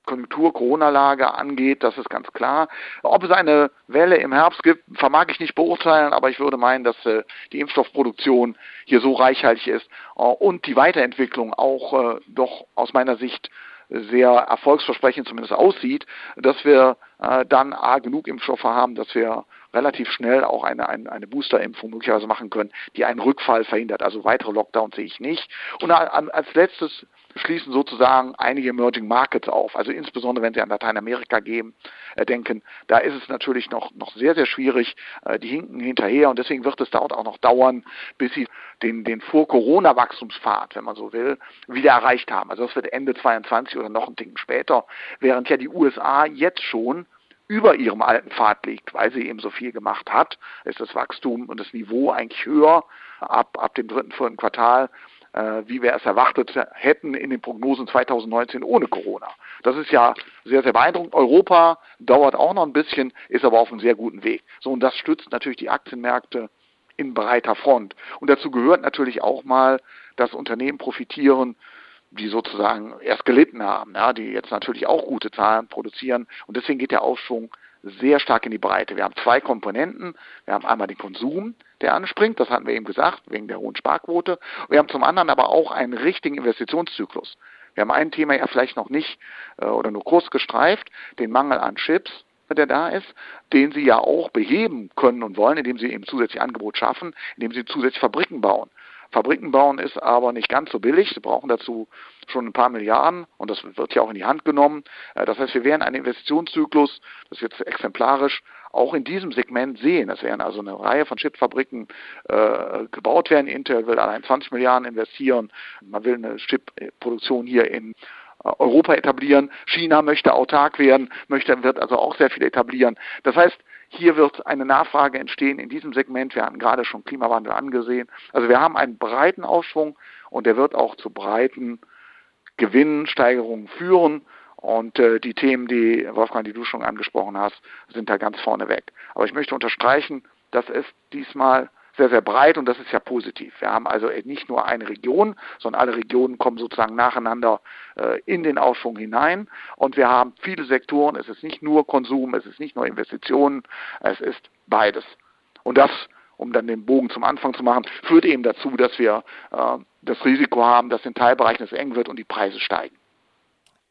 Konjunktur-Corona-Lage angeht, das ist ganz klar. Ob es eine Welle im Herbst gibt, vermag ich nicht beurteilen, aber ich würde meinen, dass äh, die Impfstoffproduktion hier so reichhaltig ist äh, und die Weiterentwicklung auch äh, doch aus meiner Sicht sehr erfolgsversprechend zumindest aussieht, dass wir äh, dann A, genug Impfstoffe haben, dass wir relativ schnell auch eine, eine, eine Boosterimpfung möglicherweise machen können, die einen Rückfall verhindert. Also weitere Lockdowns sehe ich nicht. Und als letztes schließen sozusagen einige Emerging Markets auf. Also insbesondere wenn Sie an Lateinamerika gehen, äh, denken, da ist es natürlich noch, noch sehr, sehr schwierig. Äh, die hinken hinterher und deswegen wird es dort auch noch dauern, bis sie den, den Vor-Corona-Wachstumspfad, wenn man so will, wieder erreicht haben. Also das wird Ende 22 oder noch ein Ticken später, während ja die USA jetzt schon über ihrem alten Pfad liegt, weil sie eben so viel gemacht hat, ist das Wachstum und das Niveau eigentlich höher ab, ab dem dritten, vierten Quartal äh, wie wir es erwartet hätten in den Prognosen 2019 ohne Corona. Das ist ja sehr, sehr beeindruckend. Europa dauert auch noch ein bisschen, ist aber auf einem sehr guten Weg. So, und das stützt natürlich die Aktienmärkte in breiter Front. Und dazu gehört natürlich auch mal, dass Unternehmen profitieren, die sozusagen erst gelitten haben, ja, die jetzt natürlich auch gute Zahlen produzieren. Und deswegen geht der Aufschwung sehr stark in die Breite. Wir haben zwei Komponenten. Wir haben einmal den Konsum, der anspringt, das hatten wir eben gesagt, wegen der hohen Sparquote. Wir haben zum anderen aber auch einen richtigen Investitionszyklus. Wir haben ein Thema ja vielleicht noch nicht äh, oder nur kurz gestreift, den Mangel an Chips, der da ist, den sie ja auch beheben können und wollen, indem sie eben zusätzlich Angebot schaffen, indem sie zusätzlich Fabriken bauen. Fabriken bauen ist aber nicht ganz so billig. Sie brauchen dazu schon ein paar Milliarden und das wird ja auch in die Hand genommen. Äh, das heißt, wir werden einen Investitionszyklus, das jetzt exemplarisch, auch in diesem Segment sehen. Es werden also eine Reihe von Chipfabriken äh, gebaut werden. Intel will allein 20 Milliarden investieren. Man will eine Chipproduktion hier in äh, Europa etablieren. China möchte autark werden, möchte, wird also auch sehr viel etablieren. Das heißt, hier wird eine Nachfrage entstehen in diesem Segment. Wir hatten gerade schon Klimawandel angesehen. Also wir haben einen breiten Aufschwung und der wird auch zu breiten Gewinnsteigerungen führen. Und äh, die Themen, die Wolfgang, die du schon angesprochen hast, sind da ganz vorne weg. Aber ich möchte unterstreichen, dass es diesmal sehr, sehr breit und das ist ja positiv. Wir haben also nicht nur eine Region, sondern alle Regionen kommen sozusagen nacheinander äh, in den Aufschwung hinein und wir haben viele Sektoren. Es ist nicht nur Konsum, es ist nicht nur Investitionen, es ist beides. Und das, um dann den Bogen zum Anfang zu machen, führt eben dazu, dass wir äh, das Risiko haben, dass in Teilbereichen es eng wird und die Preise steigen.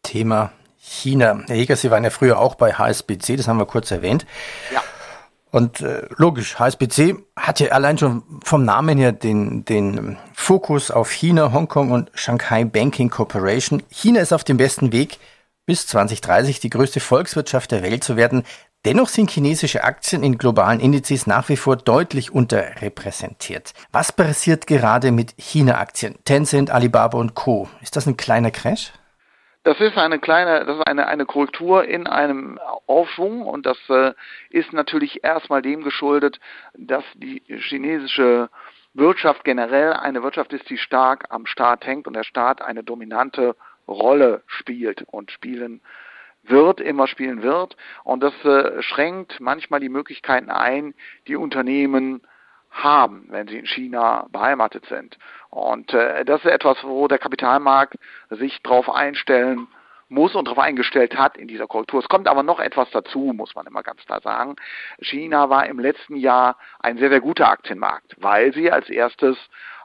Thema China. Herr Jäger, Sie waren ja früher auch bei HSBC, das haben wir kurz erwähnt. Ja. Und äh, logisch, HSBC hat ja allein schon vom Namen her den, den Fokus auf China, Hongkong und Shanghai Banking Corporation. China ist auf dem besten Weg, bis 2030 die größte Volkswirtschaft der Welt zu werden. Dennoch sind chinesische Aktien in globalen Indizes nach wie vor deutlich unterrepräsentiert. Was passiert gerade mit China-Aktien? Tencent, Alibaba und Co. Ist das ein kleiner Crash? Das ist eine kleine, das ist eine, eine Korrektur in einem Aufschwung und das äh, ist natürlich erstmal dem geschuldet, dass die chinesische Wirtschaft generell eine Wirtschaft ist, die stark am Staat hängt und der Staat eine dominante Rolle spielt und spielen wird, immer spielen wird. Und das äh, schränkt manchmal die Möglichkeiten ein, die Unternehmen haben, wenn sie in China beheimatet sind. Und äh, das ist etwas, wo der Kapitalmarkt sich darauf einstellen muss und darauf eingestellt hat in dieser Kultur. Es kommt aber noch etwas dazu, muss man immer ganz klar sagen. China war im letzten Jahr ein sehr, sehr guter Aktienmarkt, weil sie als erstes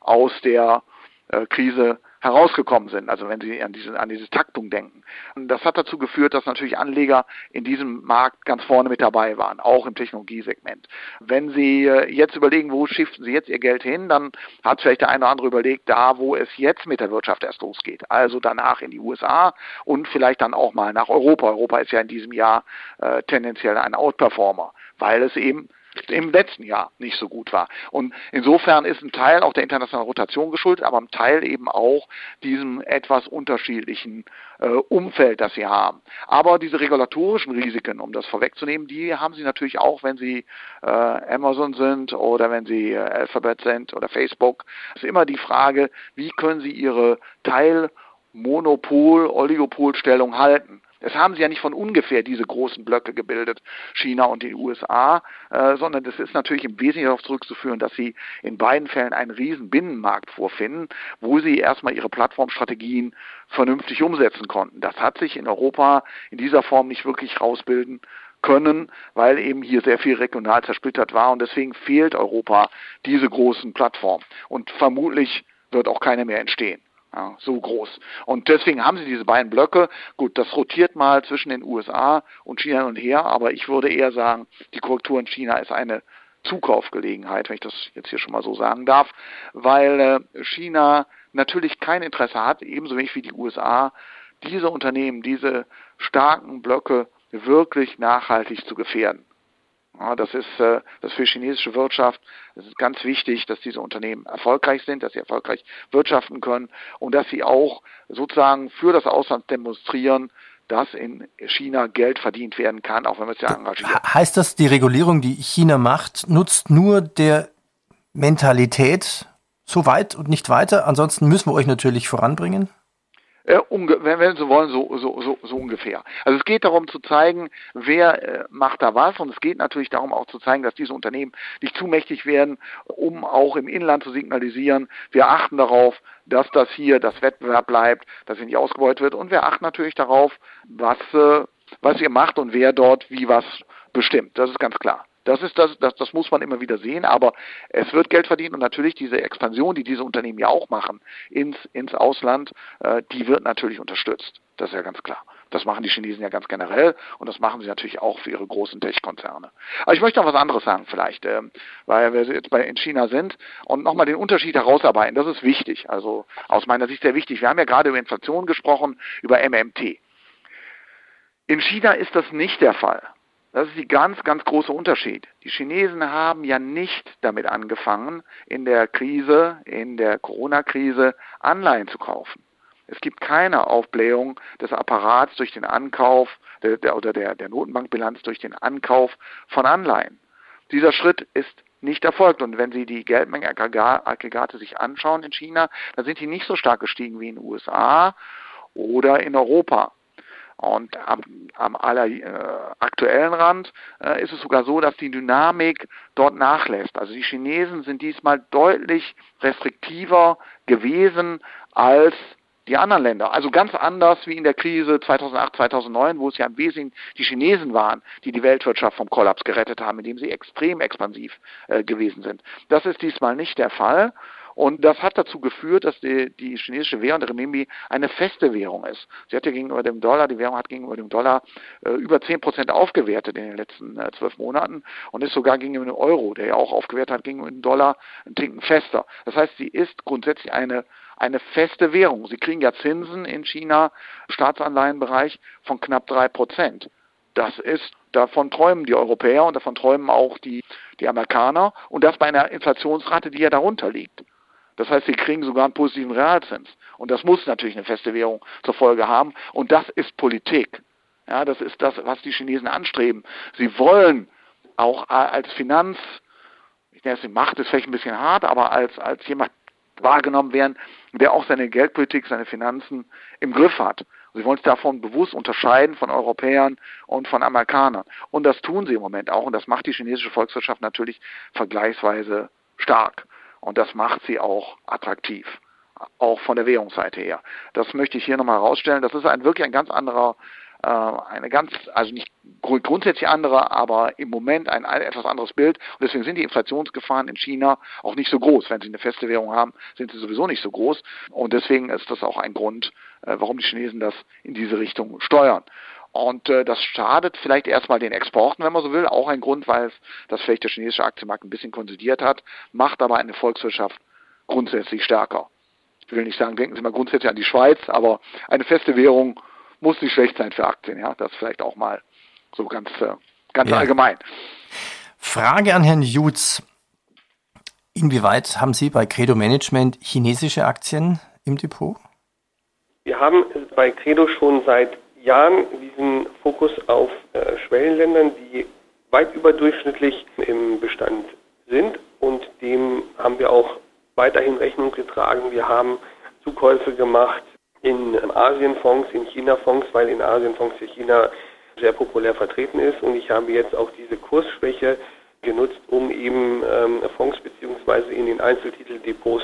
aus der äh, Krise herausgekommen sind, also wenn Sie an diese, an diese Taktung denken. Und das hat dazu geführt, dass natürlich Anleger in diesem Markt ganz vorne mit dabei waren, auch im Technologiesegment. Wenn Sie äh, jetzt überlegen, wo shiften Sie jetzt Ihr Geld hin, dann hat vielleicht der eine oder andere überlegt, da wo es jetzt mit der Wirtschaft erst losgeht, also danach in die USA und vielleicht dann auch mal nach Europa. Europa ist ja in diesem Jahr äh, tendenziell ein Outperformer, weil es eben im letzten Jahr nicht so gut war. Und insofern ist ein Teil auch der internationalen Rotation geschuldet, aber ein Teil eben auch diesem etwas unterschiedlichen äh, Umfeld, das sie haben. Aber diese regulatorischen Risiken, um das vorwegzunehmen, die haben sie natürlich auch, wenn sie äh, Amazon sind oder wenn sie äh, Alphabet sind oder Facebook. Es ist immer die Frage, wie können sie ihre Teilmonopol, Oligopolstellung halten. Es haben sie ja nicht von ungefähr diese großen Blöcke gebildet, China und die USA, äh, sondern das ist natürlich im Wesentlichen darauf zurückzuführen, dass sie in beiden Fällen einen riesen Binnenmarkt vorfinden, wo sie erstmal ihre Plattformstrategien vernünftig umsetzen konnten. Das hat sich in Europa in dieser Form nicht wirklich rausbilden können, weil eben hier sehr viel regional zersplittert war und deswegen fehlt Europa diese großen Plattformen und vermutlich wird auch keine mehr entstehen. Ja, so groß. Und deswegen haben sie diese beiden Blöcke. Gut, das rotiert mal zwischen den USA und China und her, aber ich würde eher sagen, die Korrektur in China ist eine Zukaufgelegenheit, wenn ich das jetzt hier schon mal so sagen darf, weil äh, China natürlich kein Interesse hat, ebenso wenig wie die USA, diese Unternehmen, diese starken Blöcke wirklich nachhaltig zu gefährden. Ja, das ist äh, das für die chinesische Wirtschaft. Es ist ganz wichtig, dass diese Unternehmen erfolgreich sind, dass sie erfolgreich wirtschaften können und dass sie auch sozusagen für das Ausland demonstrieren, dass in China Geld verdient werden kann, auch wenn man es ja engagiert. Heißt das, die Regulierung, die China macht, nutzt nur der Mentalität so weit und nicht weiter? Ansonsten müssen wir euch natürlich voranbringen? Äh, wenn, wenn Sie wollen, so, so, so, so ungefähr. Also es geht darum zu zeigen, wer äh, macht da was und es geht natürlich darum auch zu zeigen, dass diese Unternehmen nicht zu mächtig werden, um auch im Inland zu signalisieren, wir achten darauf, dass das hier das Wettbewerb bleibt, dass er nicht ausgebeutet wird und wir achten natürlich darauf, was, äh, was ihr macht und wer dort wie was bestimmt. Das ist ganz klar. Das ist das, das, das muss man immer wieder sehen, aber es wird Geld verdient und natürlich diese Expansion, die diese Unternehmen ja auch machen ins, ins Ausland, äh, die wird natürlich unterstützt. Das ist ja ganz klar. Das machen die Chinesen ja ganz generell und das machen sie natürlich auch für ihre großen Tech-Konzerne. Aber ich möchte noch was anderes sagen vielleicht, äh, weil wir jetzt bei, in China sind und nochmal den Unterschied herausarbeiten. Das ist wichtig, also aus meiner Sicht sehr wichtig. Wir haben ja gerade über Inflation gesprochen, über MMT. In China ist das nicht der Fall. Das ist die ganz, ganz große Unterschied. Die Chinesen haben ja nicht damit angefangen, in der Krise, in der Corona-Krise Anleihen zu kaufen. Es gibt keine Aufblähung des Apparats durch den Ankauf der, der, oder der, der Notenbankbilanz durch den Ankauf von Anleihen. Dieser Schritt ist nicht erfolgt. Und wenn Sie die Geldmengenaggregate sich anschauen in China, dann sind die nicht so stark gestiegen wie in den USA oder in Europa. Und am, am aller äh, aktuellen Rand äh, ist es sogar so, dass die Dynamik dort nachlässt. Also die Chinesen sind diesmal deutlich restriktiver gewesen als die anderen Länder. Also ganz anders wie in der Krise 2008, 2009, wo es ja im Wesentlichen die Chinesen waren, die die Weltwirtschaft vom Kollaps gerettet haben, indem sie extrem expansiv äh, gewesen sind. Das ist diesmal nicht der Fall. Und das hat dazu geführt, dass die, die chinesische Währung, der Renminbi, eine feste Währung ist. Sie hat ja gegenüber dem Dollar, die Währung hat gegenüber dem Dollar äh, über 10 Prozent aufgewertet in den letzten äh, zwölf äh, Monaten und ist sogar gegenüber dem Euro, der ja auch aufgewertet hat, gegenüber dem Dollar ein Ticken fester. Das heißt, sie ist grundsätzlich eine eine feste Währung. Sie kriegen ja Zinsen in China, Staatsanleihenbereich von knapp drei Prozent. Das ist, davon träumen die Europäer und davon träumen auch die, die Amerikaner und das bei einer Inflationsrate, die ja darunter liegt. Das heißt, sie kriegen sogar einen positiven Realzins. Und das muss natürlich eine feste Währung zur Folge haben. Und das ist Politik. Ja, das ist das, was die Chinesen anstreben. Sie wollen auch als Finanz, ich nenne es die Macht, ist vielleicht ein bisschen hart, aber als, als jemand wahrgenommen werden, der auch seine Geldpolitik, seine Finanzen im Griff hat. Sie wollen sich davon bewusst unterscheiden von Europäern und von Amerikanern. Und das tun sie im Moment auch. Und das macht die chinesische Volkswirtschaft natürlich vergleichsweise stark. Und das macht sie auch attraktiv, auch von der Währungsseite her. Das möchte ich hier nochmal herausstellen. Das ist ein wirklich ein ganz anderer, äh, eine ganz, also nicht grundsätzlich andere, aber im Moment ein, ein etwas anderes Bild. Und deswegen sind die Inflationsgefahren in China auch nicht so groß. Wenn sie eine feste Währung haben, sind sie sowieso nicht so groß. Und deswegen ist das auch ein Grund, äh, warum die Chinesen das in diese Richtung steuern. Und äh, das schadet vielleicht erstmal den Exporten, wenn man so will. Auch ein Grund, weil es das vielleicht der chinesische Aktienmarkt ein bisschen konsolidiert hat, macht aber eine Volkswirtschaft grundsätzlich stärker. Ich will nicht sagen, denken Sie mal grundsätzlich an die Schweiz, aber eine feste Währung muss nicht schlecht sein für Aktien. Ja, das vielleicht auch mal so ganz, äh, ganz ja. allgemein. Frage an Herrn Jutz. Inwieweit haben Sie bei Credo Management chinesische Aktien im Depot? Wir haben bei Credo schon seit Jahren diesen Fokus auf äh, Schwellenländern, die weit überdurchschnittlich im Bestand sind und dem haben wir auch weiterhin Rechnung getragen. Wir haben Zukäufe gemacht in Asienfonds, in China-Fonds, weil in Asienfonds ja China sehr populär vertreten ist und ich habe jetzt auch diese Kursschwäche genutzt, um eben ähm, Fonds beziehungsweise in den Einzeltiteldepots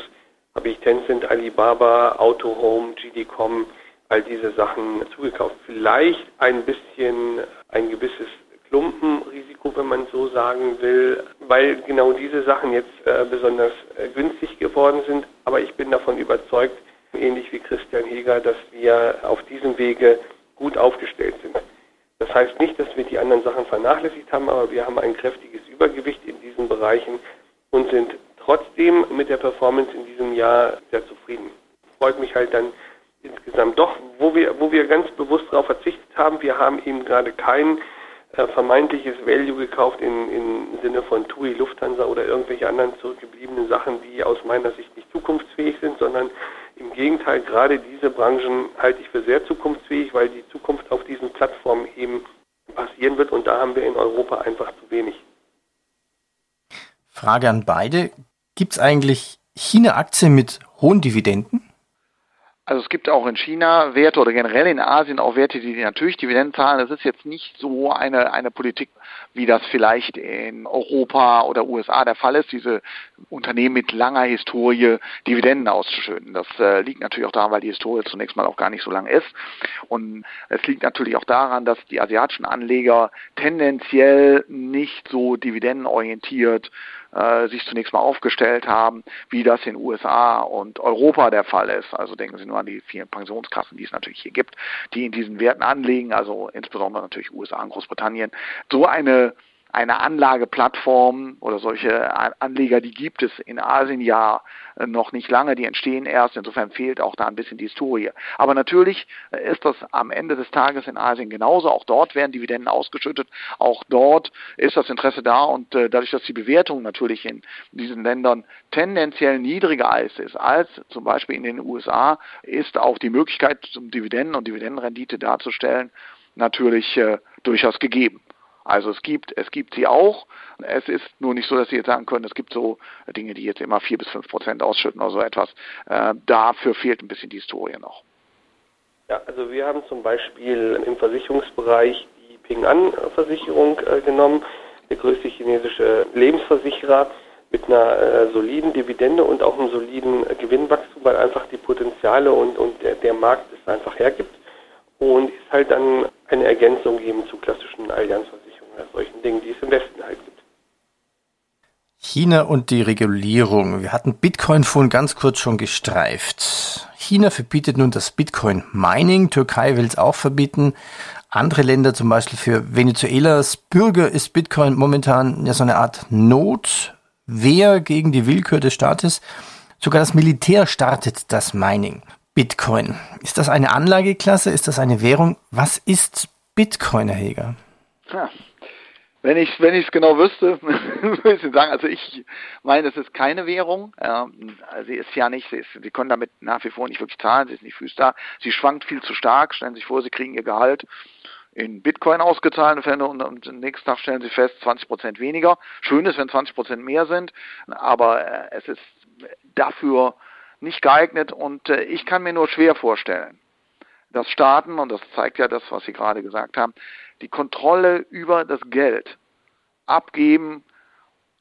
habe ich Tencent, Alibaba, Autohome, GDCom, all diese Sachen zugekauft. Vielleicht ein bisschen ein gewisses Klumpenrisiko, wenn man so sagen will, weil genau diese Sachen jetzt äh, besonders äh, günstig geworden sind. Aber ich bin davon überzeugt, ähnlich wie Christian Heger, dass wir auf diesem Wege gut aufgestellt sind. Das heißt nicht, dass wir die anderen Sachen vernachlässigt haben, aber wir haben ein kräftiges Übergewicht in diesen Bereichen und sind trotzdem mit der Performance in diesem Jahr sehr zufrieden. Freut mich halt dann insgesamt doch, wo wir, wo wir ganz bewusst darauf verzichtet haben, wir haben eben gerade kein äh, vermeintliches Value gekauft in, im Sinne von TUI, Lufthansa oder irgendwelche anderen zurückgebliebenen Sachen, die aus meiner Sicht nicht zukunftsfähig sind, sondern im Gegenteil, gerade diese Branchen halte ich für sehr zukunftsfähig, weil die Zukunft auf diesen Plattformen eben passieren wird und da haben wir in Europa einfach zu wenig. Frage an beide. Gibt es eigentlich China-Aktien mit hohen Dividenden? Also es gibt auch in China Werte oder generell in Asien auch Werte, die natürlich Dividenden zahlen. Das ist jetzt nicht so eine, eine Politik, wie das vielleicht in Europa oder USA der Fall ist, diese Unternehmen mit langer Historie Dividenden auszuschütten. Das äh, liegt natürlich auch daran, weil die Historie zunächst mal auch gar nicht so lang ist. Und es liegt natürlich auch daran, dass die asiatischen Anleger tendenziell nicht so dividendenorientiert äh, sich zunächst mal aufgestellt haben, wie das in USA und Europa der Fall ist. Also denken Sie nur an die vielen Pensionskassen, die es natürlich hier gibt, die in diesen Werten anlegen, also insbesondere natürlich USA und Großbritannien. So eine eine Anlageplattform oder solche Anleger, die gibt es in Asien ja äh, noch nicht lange, die entstehen erst, insofern fehlt auch da ein bisschen die Historie. Aber natürlich äh, ist das am Ende des Tages in Asien genauso, auch dort werden Dividenden ausgeschüttet, auch dort ist das Interesse da. Und äh, dadurch, dass die Bewertung natürlich in diesen Ländern tendenziell niedriger ist als zum Beispiel in den USA, ist auch die Möglichkeit Dividenden und Dividendenrendite darzustellen natürlich durchaus gegeben. Also es gibt, es gibt sie auch. Es ist nur nicht so, dass Sie jetzt sagen können, es gibt so Dinge, die jetzt immer vier bis fünf Prozent ausschütten oder so etwas. Äh, dafür fehlt ein bisschen die Historie noch. Ja, also wir haben zum Beispiel im Versicherungsbereich die Ping An-Versicherung äh, genommen, der größte chinesische Lebensversicherer mit einer äh, soliden Dividende und auch einem soliden äh, Gewinnwachstum, weil einfach die Potenziale und, und der, der Markt es einfach hergibt und ist halt dann eine Ergänzung eben zu klassischen Allianzversicherungen, solchen Dingen, die es im Westen halt gibt. China und die Regulierung. Wir hatten Bitcoin vorhin ganz kurz schon gestreift. China verbietet nun das Bitcoin Mining, Türkei will es auch verbieten. Andere Länder, zum Beispiel für Venezuelas Bürger, ist Bitcoin momentan ja so eine Art Notwehr gegen die Willkür des Staates. Sogar das Militär startet das Mining. Bitcoin. Ist das eine Anlageklasse? Ist das eine Währung? Was ist Bitcoin, Herr Heger? Ja, wenn ich wenn ich es genau wüsste, <laughs> würde ich sagen, also ich meine, es ist keine Währung. Ähm, sie ist ja nicht, sie, ist, sie können damit nach wie vor nicht wirklich zahlen, sie ist nicht füßbar. Sie schwankt viel zu stark. Stellen Sie sich vor, Sie kriegen Ihr Gehalt in Bitcoin ausgezahlt und, und, am nächsten Tag stellen Sie fest, 20 Prozent weniger. Schön ist, wenn 20 Prozent mehr sind, aber äh, es ist dafür nicht geeignet und äh, ich kann mir nur schwer vorstellen, dass Staaten, und das zeigt ja das, was Sie gerade gesagt haben, die Kontrolle über das Geld abgeben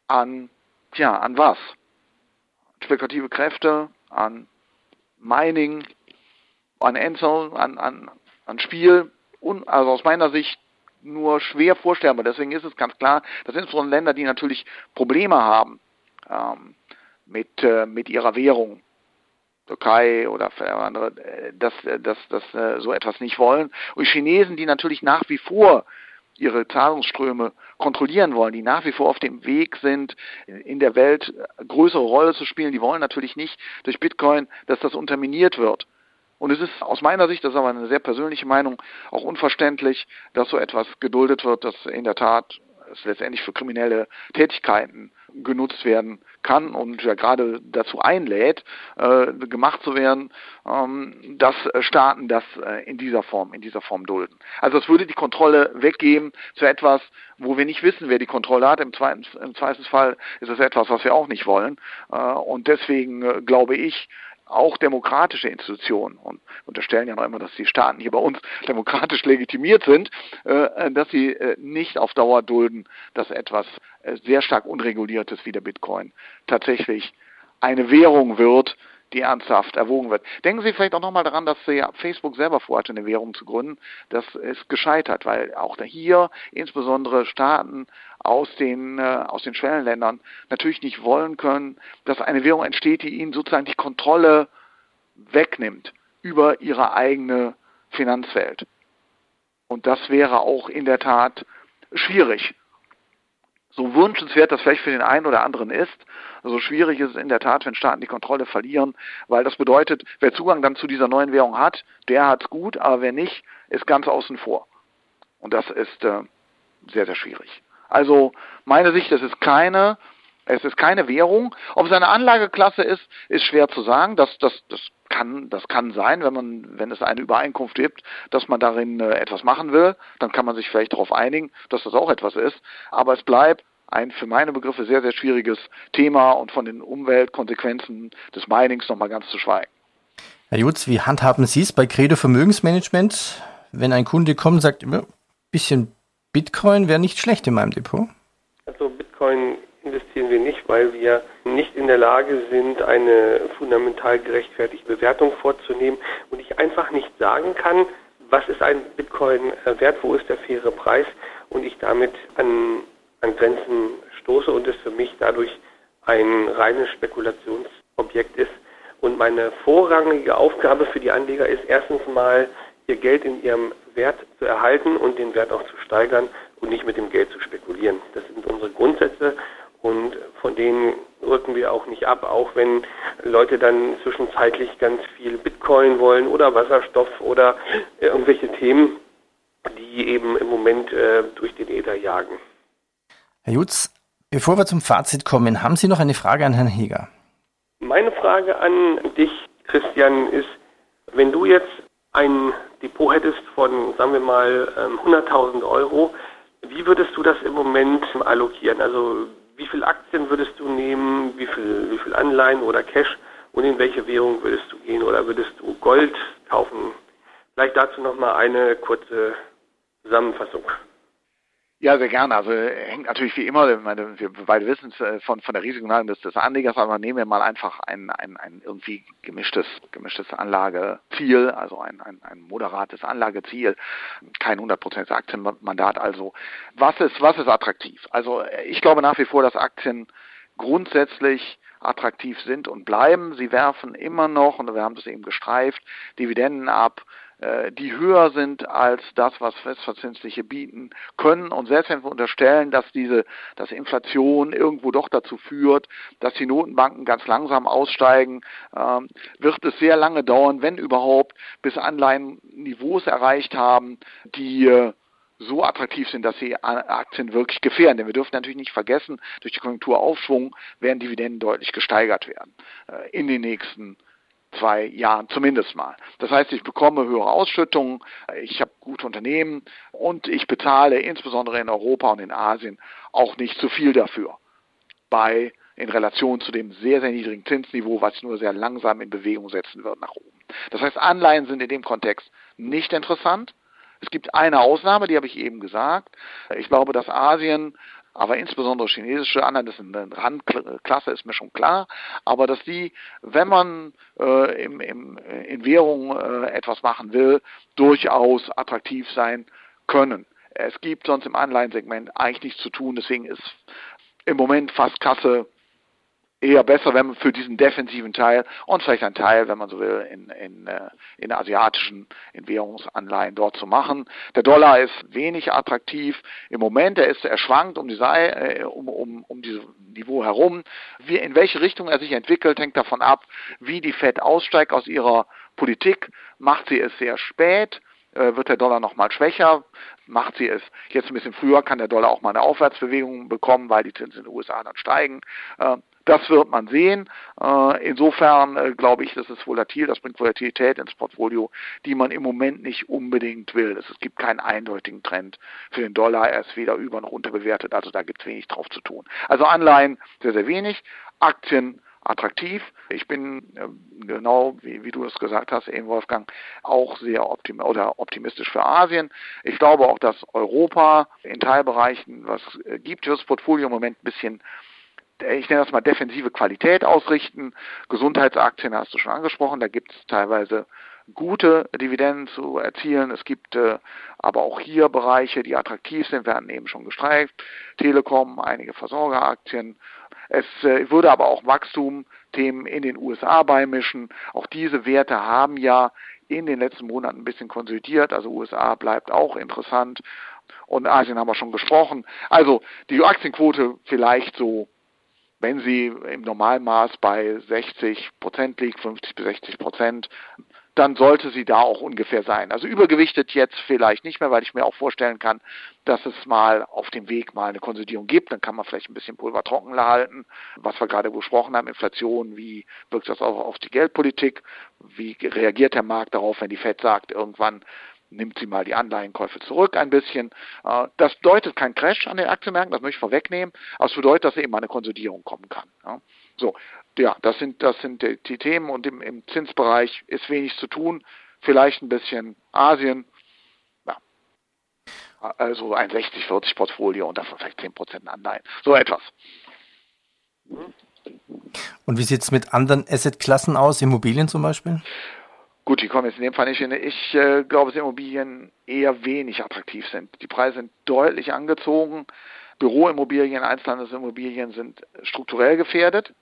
an, tja, an was? Spekulative Kräfte, an Mining, an Enzel, an, an, an Spiel, und, also aus meiner Sicht nur schwer vorstellbar. Deswegen ist es ganz klar, dass insbesondere Länder, die natürlich Probleme haben ähm, mit, äh, mit ihrer Währung, Türkei oder andere, äh, dass, äh, dass, dass äh, so etwas nicht wollen. Und Chinesen, die natürlich nach wie vor ihre Zahlungsströme kontrollieren wollen, die nach wie vor auf dem Weg sind, in der Welt größere Rolle zu spielen, die wollen natürlich nicht durch Bitcoin, dass das unterminiert wird. Und es ist aus meiner Sicht, das ist aber eine sehr persönliche Meinung, auch unverständlich, dass so etwas geduldet wird, dass in der Tat es letztendlich für kriminelle Tätigkeiten genutzt werden kann und ja gerade dazu einlädt, äh, gemacht zu werden, ähm, dass Staaten das äh, in dieser Form, in dieser Form dulden. Also es würde die Kontrolle weggeben zu etwas, wo wir nicht wissen, wer die Kontrolle hat. Im, zweiten, im Zweifelsfall ist es etwas, was wir auch nicht wollen. Äh, und deswegen äh, glaube ich, auch demokratische Institutionen und unterstellen ja noch immer, dass die Staaten hier bei uns demokratisch legitimiert sind, äh, dass sie äh, nicht auf Dauer dulden, dass etwas äh, sehr stark unreguliertes wie der Bitcoin tatsächlich eine Währung wird, die ernsthaft erwogen wird. Denken Sie vielleicht auch nochmal daran, dass Facebook selber vorhatte, eine Währung zu gründen. Das ist gescheitert, weil auch hier insbesondere Staaten aus den, äh, aus den Schwellenländern natürlich nicht wollen können, dass eine Währung entsteht, die ihnen sozusagen die Kontrolle wegnimmt über ihre eigene Finanzwelt. Und das wäre auch in der Tat schwierig so wünschenswert das vielleicht für den einen oder anderen ist, so schwierig ist es in der Tat, wenn Staaten die Kontrolle verlieren, weil das bedeutet, wer Zugang dann zu dieser neuen Währung hat, der hat es gut, aber wer nicht, ist ganz außen vor. Und das ist äh, sehr, sehr schwierig. Also meine Sicht, es ist keine, es ist keine Währung. Ob es eine Anlageklasse ist, ist schwer zu sagen. Das, das, das kann, das kann sein, wenn man, wenn es eine Übereinkunft gibt, dass man darin äh, etwas machen will, dann kann man sich vielleicht darauf einigen, dass das auch etwas ist. Aber es bleibt ein für meine Begriffe sehr, sehr schwieriges Thema und von den Umweltkonsequenzen des Minings nochmal ganz zu schweigen. Herr Jutz, wie handhaben Sie es bei Credo Vermögensmanagement, wenn ein Kunde kommt und sagt, ein bisschen Bitcoin wäre nicht schlecht in meinem Depot? Also Bitcoin investieren wir nicht, weil wir nicht in der Lage sind, eine fundamental gerechtfertigte Bewertung vorzunehmen und ich einfach nicht sagen kann, was ist ein Bitcoin wert, wo ist der faire Preis und ich damit an, an Grenzen stoße und es für mich dadurch ein reines Spekulationsobjekt ist. Und meine vorrangige Aufgabe für die Anleger ist erstens mal, ihr Geld in ihrem Wert zu erhalten und den Wert auch zu steigern und nicht mit dem Geld zu spekulieren. Das sind unsere Grundsätze und von denen rücken wir auch nicht ab, auch wenn Leute dann zwischenzeitlich ganz viel Bitcoin wollen oder Wasserstoff oder irgendwelche Themen, die eben im Moment äh, durch den Äther jagen. Herr Jutz, bevor wir zum Fazit kommen, haben Sie noch eine Frage an Herrn Heger? Meine Frage an dich, Christian, ist, wenn du jetzt ein Depot hättest von, sagen wir mal, 100.000 ähm, Euro, wie würdest du das im Moment allokieren? Also wie viele Aktien würdest du nehmen, wie viel, wie viel Anleihen oder Cash und in welche Währung würdest du gehen oder würdest du Gold kaufen? Vielleicht dazu nochmal eine kurze Zusammenfassung. Ja, sehr gerne. Also hängt natürlich wie immer, meine, wir beide wissen es äh, von, von der Risikenlage des, des Anlegers, aber nehmen wir mal einfach ein, ein, ein irgendwie gemischtes, gemischtes Anlageziel, also ein, ein, ein moderates Anlageziel, kein 100% Aktienmandat. Also was ist, was ist attraktiv? Also ich glaube nach wie vor, dass Aktien grundsätzlich attraktiv sind und bleiben. Sie werfen immer noch, und wir haben das eben gestreift, Dividenden ab, äh, die höher sind als das, was Festverzinsliche bieten können. Und selbst wenn wir unterstellen, dass diese, dass Inflation irgendwo doch dazu führt, dass die Notenbanken ganz langsam aussteigen, ähm, wird es sehr lange dauern, wenn überhaupt, bis Anleihen Niveaus erreicht haben, die äh, so attraktiv sind, dass sie Aktien wirklich gefährden. Denn wir dürfen natürlich nicht vergessen, durch die Konjunkturaufschwung werden Dividenden deutlich gesteigert werden äh, in den nächsten zwei Jahren zumindest mal. Das heißt, ich bekomme höhere Ausschüttungen, ich habe gute Unternehmen und ich bezahle insbesondere in Europa und in Asien auch nicht zu viel dafür. Bei in Relation zu dem sehr, sehr niedrigen Zinsniveau, was nur sehr langsam in Bewegung setzen wird nach oben. Das heißt, Anleihen sind in dem Kontext nicht interessant. Es gibt eine Ausnahme, die habe ich eben gesagt. Ich glaube, dass Asien aber insbesondere chinesische ist eine Randklasse, ist mir schon klar, aber dass die, wenn man äh, im, im, in Währung äh, etwas machen will, durchaus attraktiv sein können. Es gibt sonst im Anleihensegment eigentlich nichts zu tun, deswegen ist im Moment fast Kasse eher besser, wenn man für diesen defensiven Teil und vielleicht ein Teil, wenn man so will, in, in, äh, in asiatischen in Währungsanleihen dort zu machen. Der Dollar ist wenig attraktiv im Moment, er ist er schwankt um, die, äh, um, um, um dieses Niveau herum. Wie, in welche Richtung er sich entwickelt, hängt davon ab, wie die Fed aussteigt aus ihrer Politik. Macht sie es sehr spät, äh, wird der Dollar nochmal schwächer. Macht sie es jetzt ein bisschen früher, kann der Dollar auch mal eine Aufwärtsbewegung bekommen, weil die Zinsen in den USA dann steigen. Das wird man sehen. Äh, insofern äh, glaube ich, das ist volatil, das bringt Volatilität ins Portfolio, die man im Moment nicht unbedingt will. Es gibt keinen eindeutigen Trend für den Dollar. Er ist weder über noch unterbewertet, also da gibt es wenig drauf zu tun. Also Anleihen sehr, sehr wenig. Aktien attraktiv. Ich bin äh, genau, wie, wie, du es gesagt hast, eben Wolfgang, auch sehr optim oder optimistisch für Asien. Ich glaube auch, dass Europa in Teilbereichen was gibt, das Portfolio im Moment ein bisschen ich nenne das mal defensive Qualität ausrichten. Gesundheitsaktien hast du schon angesprochen, da gibt es teilweise gute Dividenden zu erzielen. Es gibt äh, aber auch hier Bereiche, die attraktiv sind, werden eben schon gestreift. Telekom, einige Versorgeraktien. Es äh, würde aber auch Wachstumthemen in den USA beimischen. Auch diese Werte haben ja in den letzten Monaten ein bisschen konsolidiert. Also USA bleibt auch interessant. Und Asien haben wir schon gesprochen. Also die Aktienquote vielleicht so wenn sie im Normalmaß bei 60 Prozent liegt, 50 bis 60 Prozent, dann sollte sie da auch ungefähr sein. Also übergewichtet jetzt vielleicht nicht mehr, weil ich mir auch vorstellen kann, dass es mal auf dem Weg mal eine Konsolidierung gibt. Dann kann man vielleicht ein bisschen Pulver trocken halten, was wir gerade besprochen haben, Inflation, wie wirkt das auch auf die Geldpolitik, wie reagiert der Markt darauf, wenn die FED sagt, irgendwann nimmt sie mal die Anleihenkäufe zurück ein bisschen. Äh, das deutet kein Crash an den Aktienmärkten, das möchte ich vorwegnehmen, aber es bedeutet, dass eben eine Konsolidierung kommen kann. So, ja, das sind, das sind die Themen und im, im Zinsbereich ist wenig zu tun, vielleicht ein bisschen Asien, ja, also ein 60-40 Portfolio und davon vielleicht 10% Anleihen, so etwas. Und wie sieht es mit anderen Assetklassen aus, Immobilien zum Beispiel? Gut, die kommen jetzt in dem Fall nicht hin. Ich äh, glaube, dass Immobilien eher wenig attraktiv sind. Die Preise sind deutlich angezogen. Büroimmobilien, Einzelhandelsimmobilien sind strukturell gefährdet.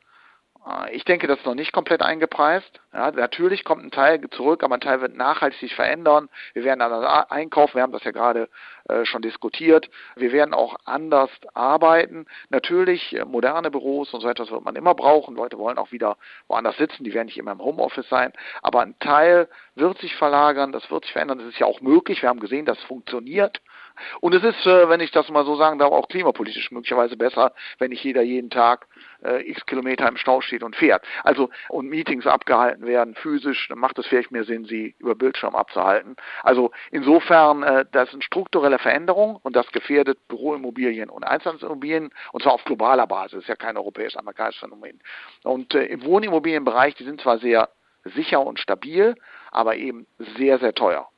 Äh, ich denke, das ist noch nicht komplett eingepreist. Ja, natürlich kommt ein Teil zurück, aber ein Teil wird nachhaltig sich verändern. Wir werden anders einkaufen, wir haben das ja gerade äh, schon diskutiert. Wir werden auch anders arbeiten. Natürlich, äh, moderne Büros und so etwas wird man immer brauchen. Leute wollen auch wieder woanders sitzen, die werden nicht immer im Homeoffice sein. Aber ein Teil wird sich verlagern, das wird sich verändern. Das ist ja auch möglich. Wir haben gesehen, das funktioniert. Und es ist, äh, wenn ich das mal so sagen darf, auch klimapolitisch möglicherweise besser, wenn nicht jeder jeden Tag äh, x Kilometer im Stau steht und fährt. Also und Meetings abgehalten werden physisch, dann macht es vielleicht mehr Sinn, sie über Bildschirm abzuhalten. Also insofern, äh, das sind strukturelle Veränderungen und das gefährdet Büroimmobilien und Einzelhandelsimmobilien und zwar auf globaler Basis, ist ja kein europäisch-amerikanisches Phänomen. Und im Wohnimmobilienbereich, die sind zwar sehr sicher und stabil, aber eben sehr, sehr teuer.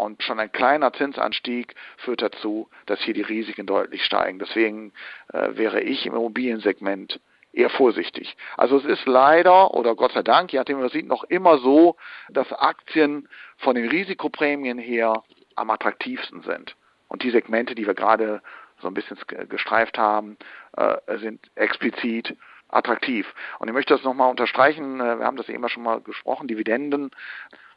Und schon ein kleiner Zinsanstieg führt dazu, dass hier die Risiken deutlich steigen. Deswegen äh, wäre ich im Immobiliensegment eher vorsichtig. Also es ist leider oder Gott sei Dank, je nachdem man sieht, noch immer so, dass Aktien von den Risikoprämien her am attraktivsten sind. Und die Segmente, die wir gerade so ein bisschen gestreift haben, äh, sind explizit attraktiv. Und ich möchte das nochmal unterstreichen, äh, wir haben das eben schon mal gesprochen, Dividenden